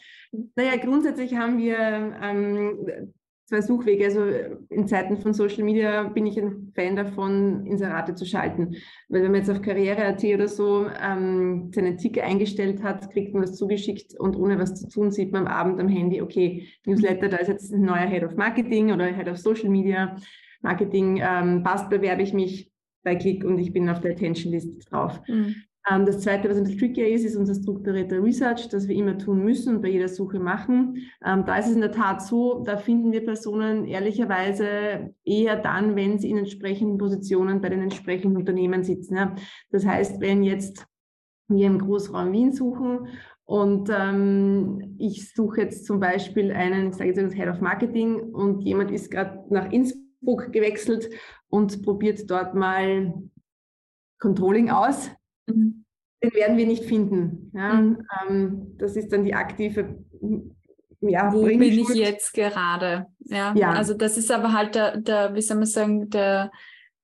Naja, grundsätzlich haben wir ähm, zwei Suchwege. Also in Zeiten von Social Media bin ich ein Fan davon, Inserate zu schalten. Weil wenn man jetzt auf Karriere.at oder so ähm, seinen Ticker eingestellt hat, kriegt man das zugeschickt und ohne was zu tun sieht man am Abend am Handy, okay, Newsletter, da ist jetzt ein neuer Head of Marketing oder Head of Social Media Marketing, ähm, passt, bewerbe ich mich bei Klick und ich bin auf der Attention List drauf. Mhm. Ähm, das Zweite, was ein bisschen trickier ist, ist unser strukturierter Research, das wir immer tun müssen und bei jeder Suche machen. Ähm, da ist es in der Tat so, da finden wir Personen ehrlicherweise eher dann, wenn sie in entsprechenden Positionen bei den entsprechenden Unternehmen sitzen. Das heißt, wenn jetzt wir im Großraum Wien suchen Und ähm, ich suche jetzt zum Beispiel einen, sage ich jetzt Head of Marketing und jemand ist gerade nach Innsbruck gewechselt und probiert dort mal Controlling aus. Mhm. Den werden wir nicht finden. Ja? Mhm. Ähm, das ist dann die aktive ja, wo bin ich jetzt gerade? Ja, ja, also das ist aber halt der, der wie soll man sagen, der,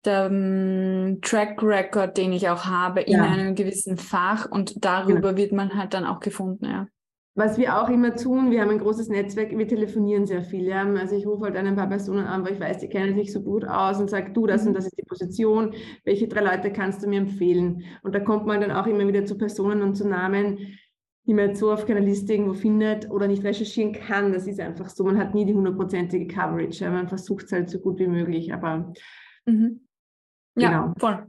der um, ähm, Track Record, den ich auch habe in ja. einem gewissen Fach und darüber genau. wird man halt dann auch gefunden, ja. Was wir auch immer tun, wir haben ein großes Netzwerk, wir telefonieren sehr viel. Ja? Also ich rufe halt ein paar Personen an, weil ich weiß, die kennen sich so gut aus und sage, du, das mhm. und das ist die Position, welche drei Leute kannst du mir empfehlen? Und da kommt man dann auch immer wieder zu Personen und zu Namen, die man jetzt so auf keiner Liste irgendwo findet oder nicht recherchieren kann. Das ist einfach so, man hat nie die hundertprozentige Coverage. Ja? Man versucht es halt so gut wie möglich, aber mhm. Ja, genau. voll.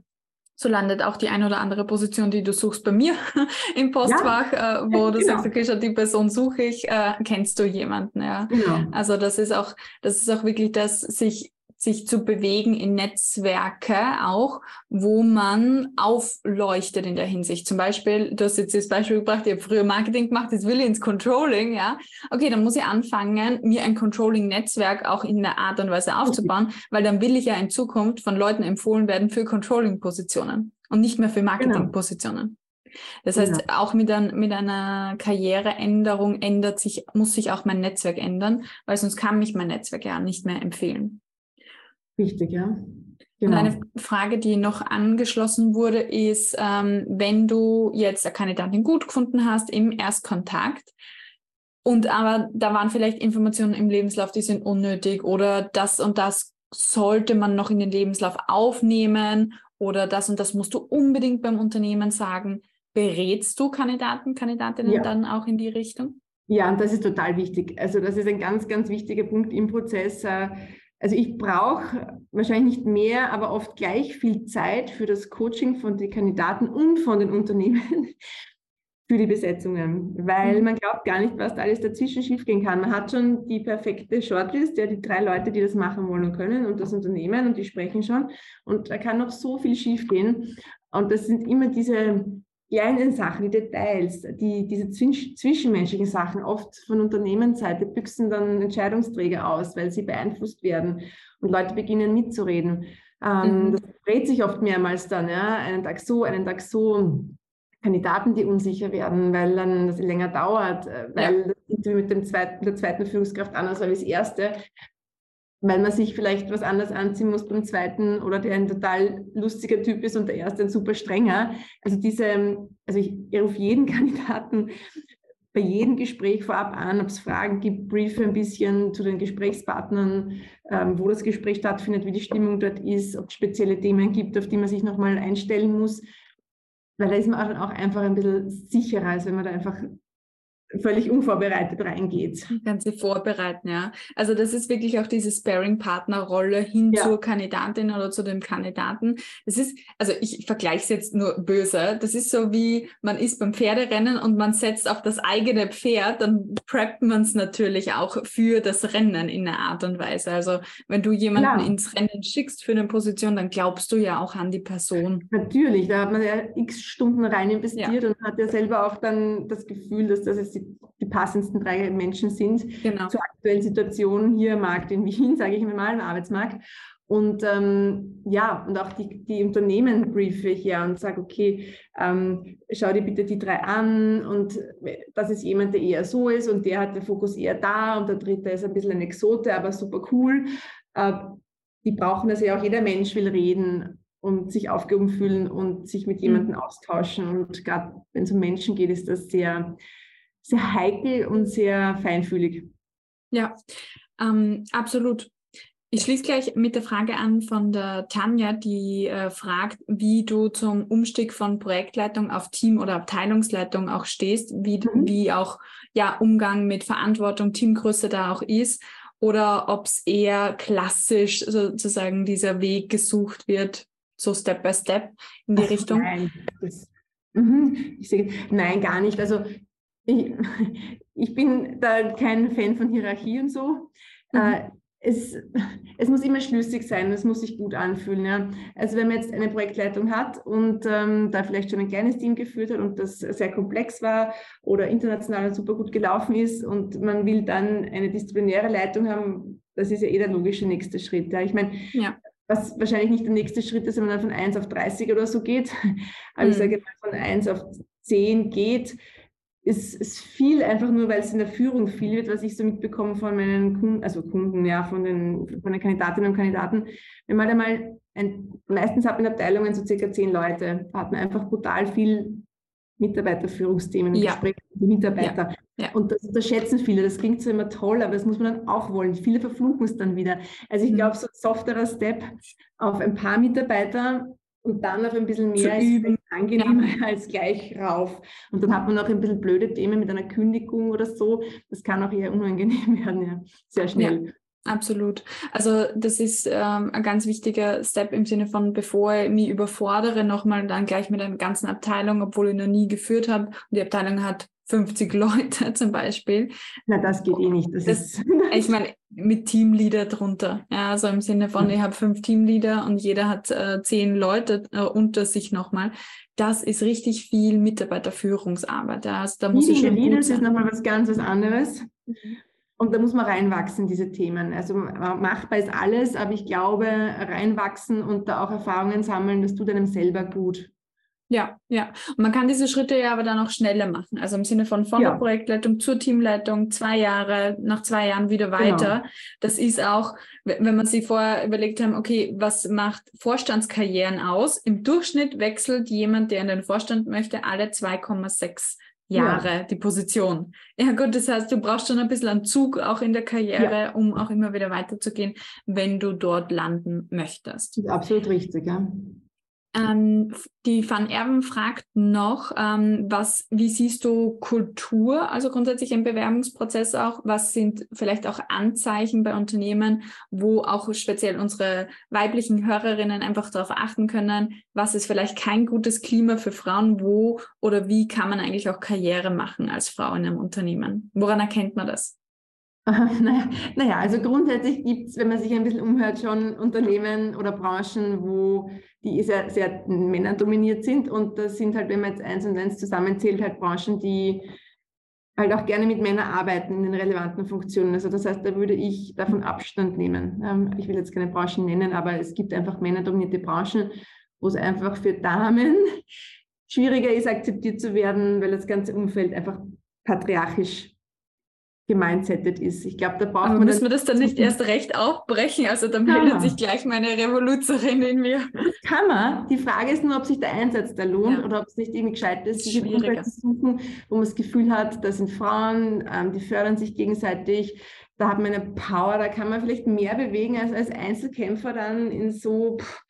So landet auch die eine oder andere Position, die du suchst bei mir im Postfach, ja, äh, wo du genau. sagst, okay, schon die Person suche ich, äh, kennst du jemanden, ja. Genau. Also das ist auch, das ist auch wirklich das, sich sich zu bewegen in Netzwerke auch, wo man aufleuchtet in der Hinsicht. Zum Beispiel, du hast jetzt das Beispiel gebracht, ich habe früher Marketing gemacht, jetzt will ich ins Controlling, ja. Okay, dann muss ich anfangen, mir ein Controlling-Netzwerk auch in der Art und Weise aufzubauen, weil dann will ich ja in Zukunft von Leuten empfohlen werden für Controlling-Positionen und nicht mehr für genau. Marketing-Positionen. Das heißt, ja. auch mit, ein, mit einer Karriereänderung ändert sich, muss sich auch mein Netzwerk ändern, weil sonst kann mich mein Netzwerk ja nicht mehr empfehlen. Richtig, ja. Genau. Und eine Frage, die noch angeschlossen wurde, ist, ähm, wenn du jetzt eine Kandidatin gut gefunden hast im Erstkontakt und aber da waren vielleicht Informationen im Lebenslauf, die sind unnötig oder das und das sollte man noch in den Lebenslauf aufnehmen oder das und das musst du unbedingt beim Unternehmen sagen. Berätst du Kandidaten, Kandidatinnen ja. dann auch in die Richtung? Ja, und das ist total wichtig. Also das ist ein ganz, ganz wichtiger Punkt im Prozess. Also ich brauche wahrscheinlich nicht mehr, aber oft gleich viel Zeit für das Coaching von den Kandidaten und von den Unternehmen für die Besetzungen, weil mhm. man glaubt gar nicht, was da alles dazwischen schiefgehen kann. Man hat schon die perfekte Shortlist, ja, die drei Leute, die das machen wollen und können und das Unternehmen und die sprechen schon und da kann noch so viel schiefgehen und das sind immer diese kleinen Sachen, die Details, die, diese zwischenmenschlichen Sachen, oft von Unternehmensseite büchsen dann Entscheidungsträger aus, weil sie beeinflusst werden und Leute beginnen mitzureden. Ähm, mhm. Das dreht sich oft mehrmals dann, ja, einen Tag so, einen Tag so. Kandidaten, die unsicher werden, weil dann das länger dauert, äh, weil ja. das Interview mit dem zweiten, der zweiten Führungskraft anders war wie das erste weil man sich vielleicht was anders anziehen muss beim zweiten oder der ein total lustiger Typ ist und der erste ein super strenger. Also diese, also ich, ich rufe jeden Kandidaten bei jedem Gespräch vorab an, ob es Fragen gibt, briefe ein bisschen zu den Gesprächspartnern, ähm, wo das Gespräch stattfindet, wie die Stimmung dort ist, ob es spezielle Themen gibt, auf die man sich nochmal einstellen muss. Weil da ist man auch einfach ein bisschen sicherer, als wenn man da einfach völlig unvorbereitet reingeht. Ganze vorbereiten, ja. Also das ist wirklich auch diese Sparing-Partner-Rolle hin ja. zur Kandidatin oder zu dem Kandidaten. Das ist, also ich vergleiche es jetzt nur böse, das ist so wie man ist beim Pferderennen und man setzt auf das eigene Pferd, dann preppt man es natürlich auch für das Rennen in einer Art und Weise. Also wenn du jemanden ja. ins Rennen schickst für eine Position, dann glaubst du ja auch an die Person. Natürlich, da hat man ja x Stunden rein investiert ja. und hat ja selber auch dann das Gefühl, dass das jetzt die die passendsten drei Menschen sind genau. zur aktuellen Situation hier am Markt in Wien, sage ich mal, im Arbeitsmarkt. Und ähm, ja, und auch die, die Unternehmen briefe ich ja und sage, okay, ähm, schau dir bitte die drei an und das ist jemand, der eher so ist und der hat den Fokus eher da und der dritte ist ein bisschen ein Exote, aber super cool. Äh, die brauchen das ja auch, jeder Mensch will reden und sich aufgehoben fühlen und sich mit jemandem mhm. austauschen. Und gerade wenn es um Menschen geht, ist das sehr, sehr heikel und sehr feinfühlig. Ja, ähm, absolut. Ich schließe gleich mit der Frage an von der Tanja, die äh, fragt, wie du zum Umstieg von Projektleitung auf Team- oder Abteilungsleitung auch stehst, wie, mhm. wie auch ja, Umgang mit Verantwortung, Teamgröße da auch ist oder ob es eher klassisch sozusagen dieser Weg gesucht wird, so Step by Step in die Ach, Richtung. Nein, das, mhm, sehe, nein, gar nicht. Also ich, ich bin da kein Fan von Hierarchie und so. Mhm. Äh, es, es muss immer schlüssig sein, es muss sich gut anfühlen. Ja. Also wenn man jetzt eine Projektleitung hat und ähm, da vielleicht schon ein kleines Team geführt hat und das sehr komplex war oder international super gut gelaufen ist und man will dann eine disziplinäre Leitung haben, das ist ja eh der logische nächste Schritt. Ja. Ich meine, ja. was wahrscheinlich nicht der nächste Schritt ist, wenn man dann von 1 auf 30 oder so geht, aber mhm. ich sage mal von 1 auf 10 geht, ist, ist viel einfach nur, weil es in der Führung viel wird, was ich so mitbekomme von meinen Kunden, also Kunden, ja, von den, von den Kandidatinnen und Kandidaten. Wenn man einmal, ein, meistens hat man Abteilungen so circa zehn Leute, da hat man einfach brutal viel Mitarbeiterführungsthemen und ja. Gespräche mit den Mitarbeitern. Ja. Ja. Und das unterschätzen viele. Das klingt so immer toll, aber das muss man dann auch wollen. Viele verfluchen es dann wieder. Also ich mhm. glaube, so ein softerer Step auf ein paar Mitarbeiter und dann auf ein bisschen mehr ist angenehmer ja. als gleich rauf. Und dann hat man auch ein bisschen blöde Themen mit einer Kündigung oder so. Das kann auch eher unangenehm werden, ja. Sehr schnell. Ja. Absolut. Also das ist ähm, ein ganz wichtiger Step im Sinne von, bevor ich mich überfordere, nochmal dann gleich mit einer ganzen Abteilung, obwohl ich noch nie geführt habe. Und die Abteilung hat 50 Leute zum Beispiel. Na, das geht eh nicht. Das, das ich meine, mit Teamleader drunter. Ja, also im Sinne von, ich habe fünf Teamleader und jeder hat äh, zehn Leute äh, unter sich nochmal. Das ist richtig viel Mitarbeiterführungsarbeit. Ja, also da muss ich schon Leaders ist nochmal was ganz was anderes. Mhm. Und da muss man reinwachsen, diese Themen. Also machbar ist alles, aber ich glaube, reinwachsen und da auch Erfahrungen sammeln, das tut einem selber gut. Ja, ja. Und man kann diese Schritte ja aber dann auch schneller machen. Also im Sinne von von ja. der Projektleitung zur Teamleitung, zwei Jahre, nach zwei Jahren wieder genau. weiter. Genau. Das ist auch, wenn man sich vorher überlegt haben, okay, was macht Vorstandskarrieren aus? Im Durchschnitt wechselt jemand, der in den Vorstand möchte, alle 2,6 Jahre ja. die Position. Ja gut, das heißt, du brauchst schon ein bisschen einen Zug auch in der Karriere, ja. um auch immer wieder weiterzugehen, wenn du dort landen möchtest. Absolut richtig, ja. Ähm, die Van Erben fragt noch, ähm, was, wie siehst du Kultur, also grundsätzlich im Bewerbungsprozess auch? Was sind vielleicht auch Anzeichen bei Unternehmen, wo auch speziell unsere weiblichen Hörerinnen einfach darauf achten können, was ist vielleicht kein gutes Klima für Frauen, wo oder wie kann man eigentlich auch Karriere machen als Frau in einem Unternehmen? Woran erkennt man das? Naja, naja, also grundsätzlich gibt es, wenn man sich ein bisschen umhört, schon Unternehmen oder Branchen, wo die sehr, sehr männerdominiert sind. Und das sind halt, wenn man jetzt eins und eins zusammenzählt, halt Branchen, die halt auch gerne mit Männern arbeiten in den relevanten Funktionen. Also das heißt, da würde ich davon Abstand nehmen. Ähm, ich will jetzt keine Branchen nennen, aber es gibt einfach männerdominierte Branchen, wo es einfach für Damen schwieriger ist, akzeptiert zu werden, weil das ganze Umfeld einfach patriarchisch gemindsetet ist. Ich glaube, da braucht Aber man. Müssen wir das dann nicht erst recht aufbrechen? Also dann meldet sich gleich meine Revoluzerin in mir. Kann man. Die Frage ist nur, ob sich der Einsatz da lohnt ja. oder ob es nicht irgendwie gescheit ist, sich zu suchen, wo man das Gefühl hat, da sind Frauen, ähm, die fördern sich gegenseitig. Da hat man eine Power, da kann man vielleicht mehr bewegen als als Einzelkämpfer dann in so pff,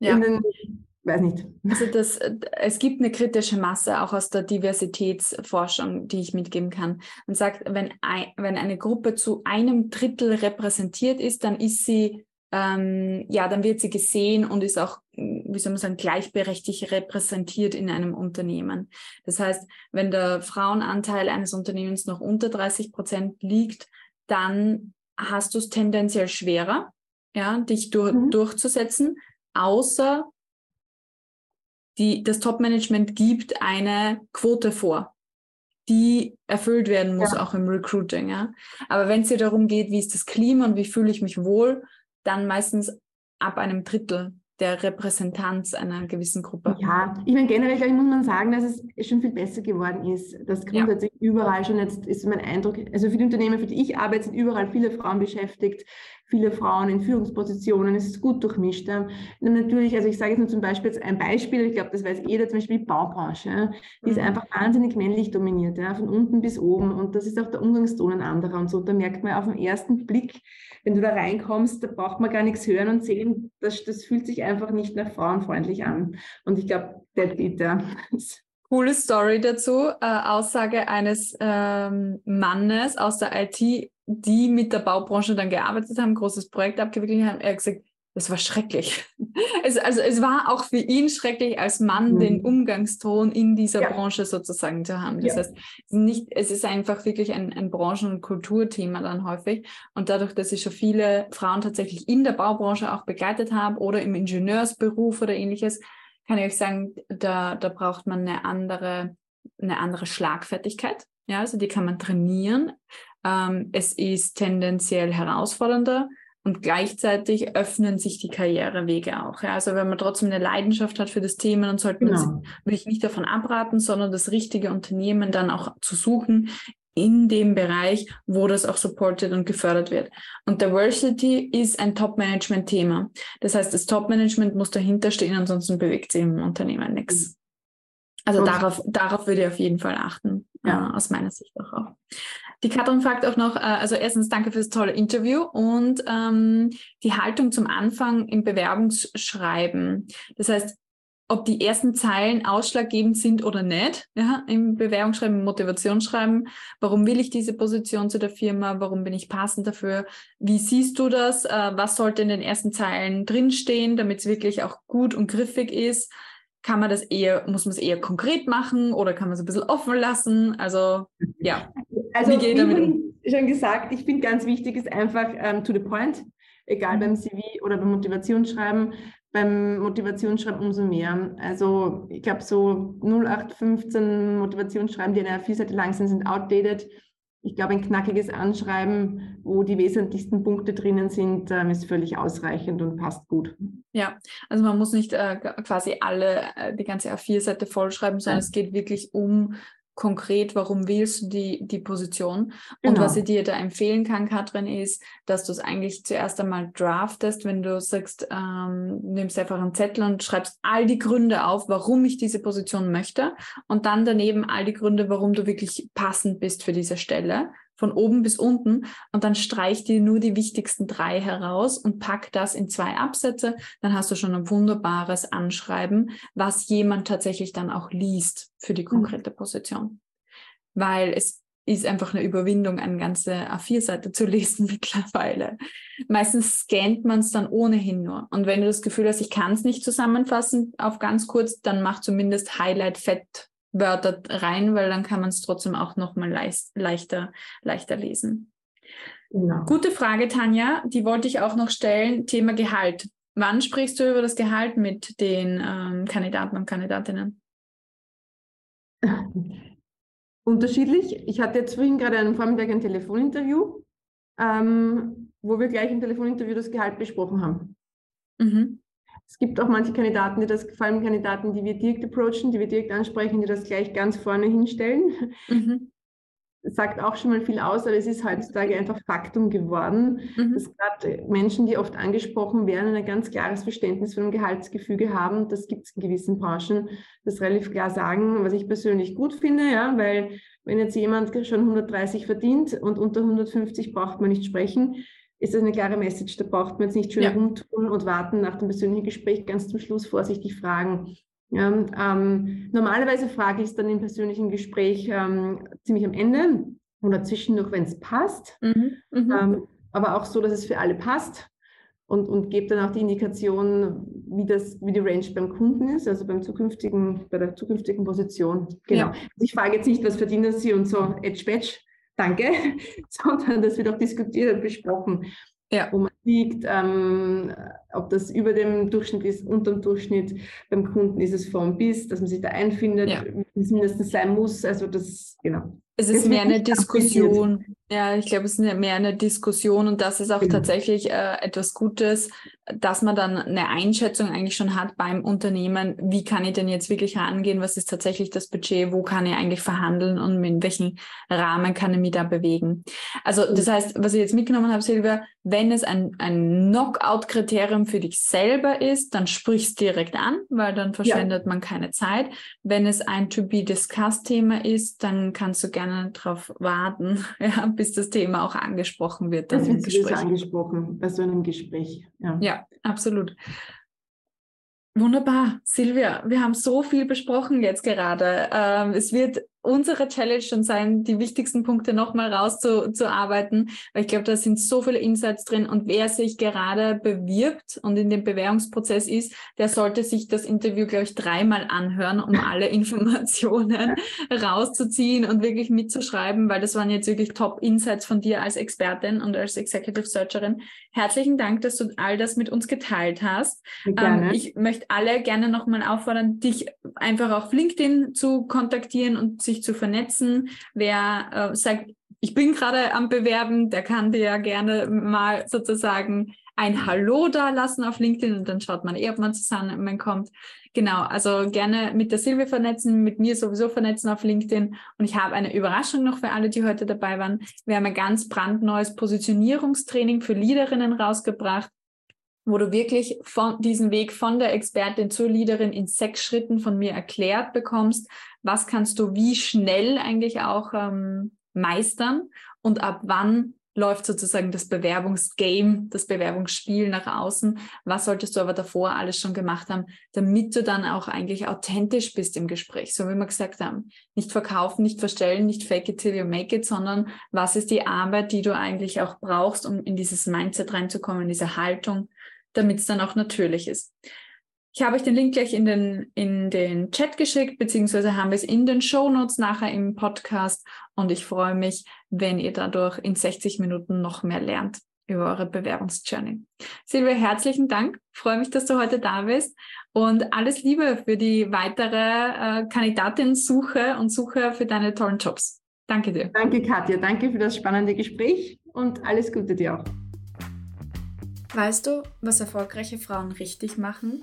ja. in den weiß nicht. Also das, es gibt eine kritische Masse auch aus der Diversitätsforschung, die ich mitgeben kann. Man sagt, wenn, ein, wenn eine Gruppe zu einem Drittel repräsentiert ist, dann ist sie, ähm, ja, dann wird sie gesehen und ist auch, wie soll man sagen, gleichberechtigt repräsentiert in einem Unternehmen. Das heißt, wenn der Frauenanteil eines Unternehmens noch unter 30 Prozent liegt, dann hast du es tendenziell schwerer, ja, dich dur mhm. durchzusetzen, außer die, das Top-Management gibt eine Quote vor, die erfüllt werden muss, ja. auch im Recruiting. Ja? Aber wenn es dir darum geht, wie ist das Klima und wie fühle ich mich wohl, dann meistens ab einem Drittel der Repräsentanz einer gewissen Gruppe. Ja, ich meine, generell ich, muss man sagen, dass es schon viel besser geworden ist. Dass grundsätzlich ja. überall schon jetzt ist mein Eindruck, also für die Unternehmen, für die ich arbeite, sind überall viele Frauen beschäftigt viele Frauen in Führungspositionen, es ist gut durchmischt. natürlich, also ich sage jetzt nur zum Beispiel jetzt ein Beispiel, ich glaube, das weiß jeder, zum Beispiel die Baubranche, die ist mhm. einfach wahnsinnig männlich dominiert, ja, von unten bis oben und das ist auch der Umgangston ein anderer und so. Da merkt man auf den ersten Blick, wenn du da reinkommst, da braucht man gar nichts hören und sehen, das, das fühlt sich einfach nicht nach frauenfreundlich an. Und ich glaube, der Dieter. Coole Story dazu. Äh, Aussage eines ähm, Mannes aus der IT, die mit der Baubranche dann gearbeitet haben, großes Projekt abgewickelt haben. Er hat gesagt, es war schrecklich. Es, also es war auch für ihn schrecklich, als Mann mhm. den Umgangston in dieser ja. Branche sozusagen zu haben. Das ja. heißt, nicht, es ist einfach wirklich ein, ein Branchen- und Kulturthema dann häufig. Und dadurch, dass ich schon viele Frauen tatsächlich in der Baubranche auch begleitet habe oder im Ingenieursberuf oder ähnliches, kann ich euch sagen, da, da braucht man eine andere, eine andere Schlagfertigkeit. Ja, also die kann man trainieren. Ähm, es ist tendenziell herausfordernder und gleichzeitig öffnen sich die Karrierewege auch. Ja? Also wenn man trotzdem eine Leidenschaft hat für das Thema, dann sollte man, genau. will ich nicht davon abraten, sondern das richtige Unternehmen dann auch zu suchen in dem Bereich, wo das auch supported und gefördert wird. Und Diversity ist ein Top-Management-Thema. Das heißt, das Top-Management muss dahinter stehen, ansonsten bewegt sich im Unternehmen nichts. Also darauf, darauf würde ich auf jeden Fall achten, ja. äh, aus meiner Sicht auch. auch. Die Katrin fragt auch noch, äh, also erstens danke für das tolle Interview und ähm, die Haltung zum Anfang im Bewerbungsschreiben. Das heißt, ob die ersten Zeilen ausschlaggebend sind oder nicht, ja, im Bewerbungsschreiben, im Motivationsschreiben. Warum will ich diese Position zu der Firma? Warum bin ich passend dafür? Wie siehst du das? Äh, was sollte in den ersten Zeilen drinstehen, damit es wirklich auch gut und griffig ist? kann man das eher, muss man es eher konkret machen oder kann man es ein bisschen offen lassen? Also ja, also, wie geht damit um? Schon gesagt, ich finde ganz wichtig ist einfach ähm, to the point, egal mhm. beim CV oder beim Motivationsschreiben. Beim Motivationsschreiben umso mehr. Also ich glaube so 0815 Motivationsschreiben, die eine Seite lang sind, sind outdated ich glaube, ein knackiges Anschreiben, wo die wesentlichsten Punkte drinnen sind, ähm, ist völlig ausreichend und passt gut. Ja, also man muss nicht äh, quasi alle, äh, die ganze A4-Seite vollschreiben, sondern Nein. es geht wirklich um konkret, warum wählst du die, die Position. Und genau. was ich dir da empfehlen kann, Katrin, ist, dass du es eigentlich zuerst einmal draftest, wenn du sagst, ähm, nimmst einfach einen Zettel und schreibst all die Gründe auf, warum ich diese Position möchte und dann daneben all die Gründe, warum du wirklich passend bist für diese Stelle von oben bis unten und dann streich dir nur die wichtigsten drei heraus und pack das in zwei Absätze. Dann hast du schon ein wunderbares Anschreiben, was jemand tatsächlich dann auch liest für die mhm. konkrete Position. Weil es ist einfach eine Überwindung, eine ganze A4-Seite zu lesen mittlerweile. Meistens scannt man es dann ohnehin nur. Und wenn du das Gefühl hast, ich kann es nicht zusammenfassen auf ganz kurz, dann mach zumindest Highlight fett Wörter rein, weil dann kann man es trotzdem auch nochmal leicht, leichter, leichter lesen. Genau. Gute Frage, Tanja. Die wollte ich auch noch stellen. Thema Gehalt. Wann sprichst du über das Gehalt mit den ähm, Kandidaten und Kandidatinnen? Unterschiedlich. Ich hatte jetzt vorhin gerade am Vormittag ein Telefoninterview, ähm, wo wir gleich im Telefoninterview das Gehalt besprochen haben. Mhm. Es gibt auch manche Kandidaten, die das, vor allem Kandidaten, die wir direkt approachen, die wir direkt ansprechen, die das gleich ganz vorne hinstellen. Mhm. Das sagt auch schon mal viel aus, aber es ist heutzutage einfach Faktum geworden, mhm. dass gerade Menschen, die oft angesprochen werden, ein ganz klares Verständnis von dem Gehaltsgefüge haben. Das gibt es in gewissen Branchen, das relativ klar sagen, was ich persönlich gut finde, ja, weil wenn jetzt jemand schon 130 verdient und unter 150 braucht man nicht sprechen, ist das eine klare Message. Da braucht man jetzt nicht schön ja. rumtun und warten nach dem persönlichen Gespräch ganz zum Schluss vorsichtig fragen. Ja, ähm, normalerweise frage ich es dann im persönlichen Gespräch ähm, ziemlich am Ende oder zwischendurch, wenn es passt. Mhm, mhm, ähm, aber auch so, dass es für alle passt und, und gebe dann auch die Indikation, wie, das, wie die Range beim Kunden ist, also beim zukünftigen, bei der zukünftigen Position. Genau. Ja. Also ich frage jetzt nicht, was verdienen Sie und so, edge badge danke, sondern das wird auch diskutiert und besprochen, ja. wo man liegt, ähm, ob das über dem Durchschnitt ist, unter dem Durchschnitt. Beim Kunden ist es vom bis, dass man sich da einfindet, ja. wie es mindestens sein muss. Also das, genau. Es ist mehr eine Diskussion. Ja, ich glaube, es ist mehr eine Diskussion und das ist auch genau. tatsächlich äh, etwas Gutes, dass man dann eine Einschätzung eigentlich schon hat beim Unternehmen, wie kann ich denn jetzt wirklich angehen, was ist tatsächlich das Budget, wo kann ich eigentlich verhandeln und in welchen Rahmen kann ich mich da bewegen. Also das heißt, was ich jetzt mitgenommen habe, Silvia, wenn es ein, ein Knockout-Kriterium für dich selber ist, dann sprichst direkt an, weil dann verschwendet ja. man keine Zeit. Wenn es ein To-Be-Discussed-Thema ist, dann kannst du gerne darauf warten, ja, bis das Thema auch angesprochen wird. Dann das wird angesprochen bei so einem Gespräch. Ja. ja, absolut. Wunderbar, Silvia, wir haben so viel besprochen jetzt gerade. Ähm, es wird unsere Challenge schon sein, die wichtigsten Punkte nochmal rauszuarbeiten, weil ich glaube, da sind so viele Insights drin und wer sich gerade bewirbt und in dem Bewerbungsprozess ist, der sollte sich das Interview, glaube ich, dreimal anhören, um alle Informationen rauszuziehen und wirklich mitzuschreiben, weil das waren jetzt wirklich Top-Insights von dir als Expertin und als Executive Searcherin. Herzlichen Dank, dass du all das mit uns geteilt hast. Ähm, ich möchte alle gerne nochmal auffordern, dich einfach auf LinkedIn zu kontaktieren und sich zu vernetzen. Wer äh, sagt, ich bin gerade am Bewerben, der kann dir ja gerne mal sozusagen ein Hallo da lassen auf LinkedIn und dann schaut man eh, ob man zusammenkommt. Genau, also gerne mit der Silvia vernetzen, mit mir sowieso vernetzen auf LinkedIn. Und ich habe eine Überraschung noch für alle, die heute dabei waren. Wir haben ein ganz brandneues Positionierungstraining für Leaderinnen rausgebracht wo du wirklich von diesen Weg von der Expertin zur Leaderin in sechs Schritten von mir erklärt bekommst. Was kannst du wie schnell eigentlich auch ähm, meistern und ab wann läuft sozusagen das Bewerbungsgame, das Bewerbungsspiel nach außen. Was solltest du aber davor alles schon gemacht haben, damit du dann auch eigentlich authentisch bist im Gespräch, so wie wir gesagt haben. Nicht verkaufen, nicht verstellen, nicht fake it till you make it, sondern was ist die Arbeit, die du eigentlich auch brauchst, um in dieses Mindset reinzukommen, in diese Haltung, damit es dann auch natürlich ist. Ich habe euch den Link gleich in den, in den Chat geschickt, beziehungsweise haben wir es in den Show Notes nachher im Podcast. Und ich freue mich, wenn ihr dadurch in 60 Minuten noch mehr lernt über eure Bewerbungsjourney. Silvia, herzlichen Dank. Freue mich, dass du heute da bist und alles Liebe für die weitere äh, Kandidatin-Suche und Suche für deine tollen Jobs. Danke dir. Danke, Katja. Danke für das spannende Gespräch und alles Gute dir auch. Weißt du, was erfolgreiche Frauen richtig machen?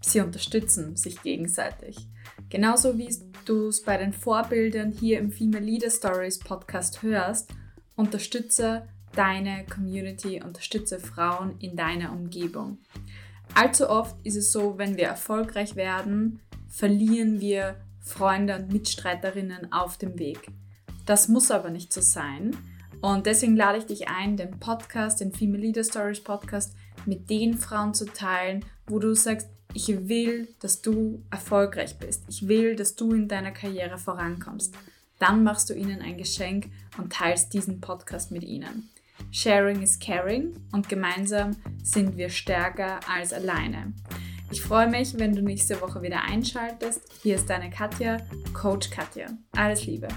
Sie unterstützen sich gegenseitig. Genauso wie du es bei den Vorbildern hier im Female Leader Stories Podcast hörst, unterstütze deine Community, unterstütze Frauen in deiner Umgebung. Allzu oft ist es so, wenn wir erfolgreich werden, verlieren wir Freunde und Mitstreiterinnen auf dem Weg. Das muss aber nicht so sein. Und deswegen lade ich dich ein, den Podcast, den Female Leader Stories Podcast mit den Frauen zu teilen, wo du sagst, ich will, dass du erfolgreich bist. Ich will, dass du in deiner Karriere vorankommst. Dann machst du ihnen ein Geschenk und teilst diesen Podcast mit ihnen. Sharing is caring und gemeinsam sind wir stärker als alleine. Ich freue mich, wenn du nächste Woche wieder einschaltest. Hier ist deine Katja, Coach Katja. Alles Liebe.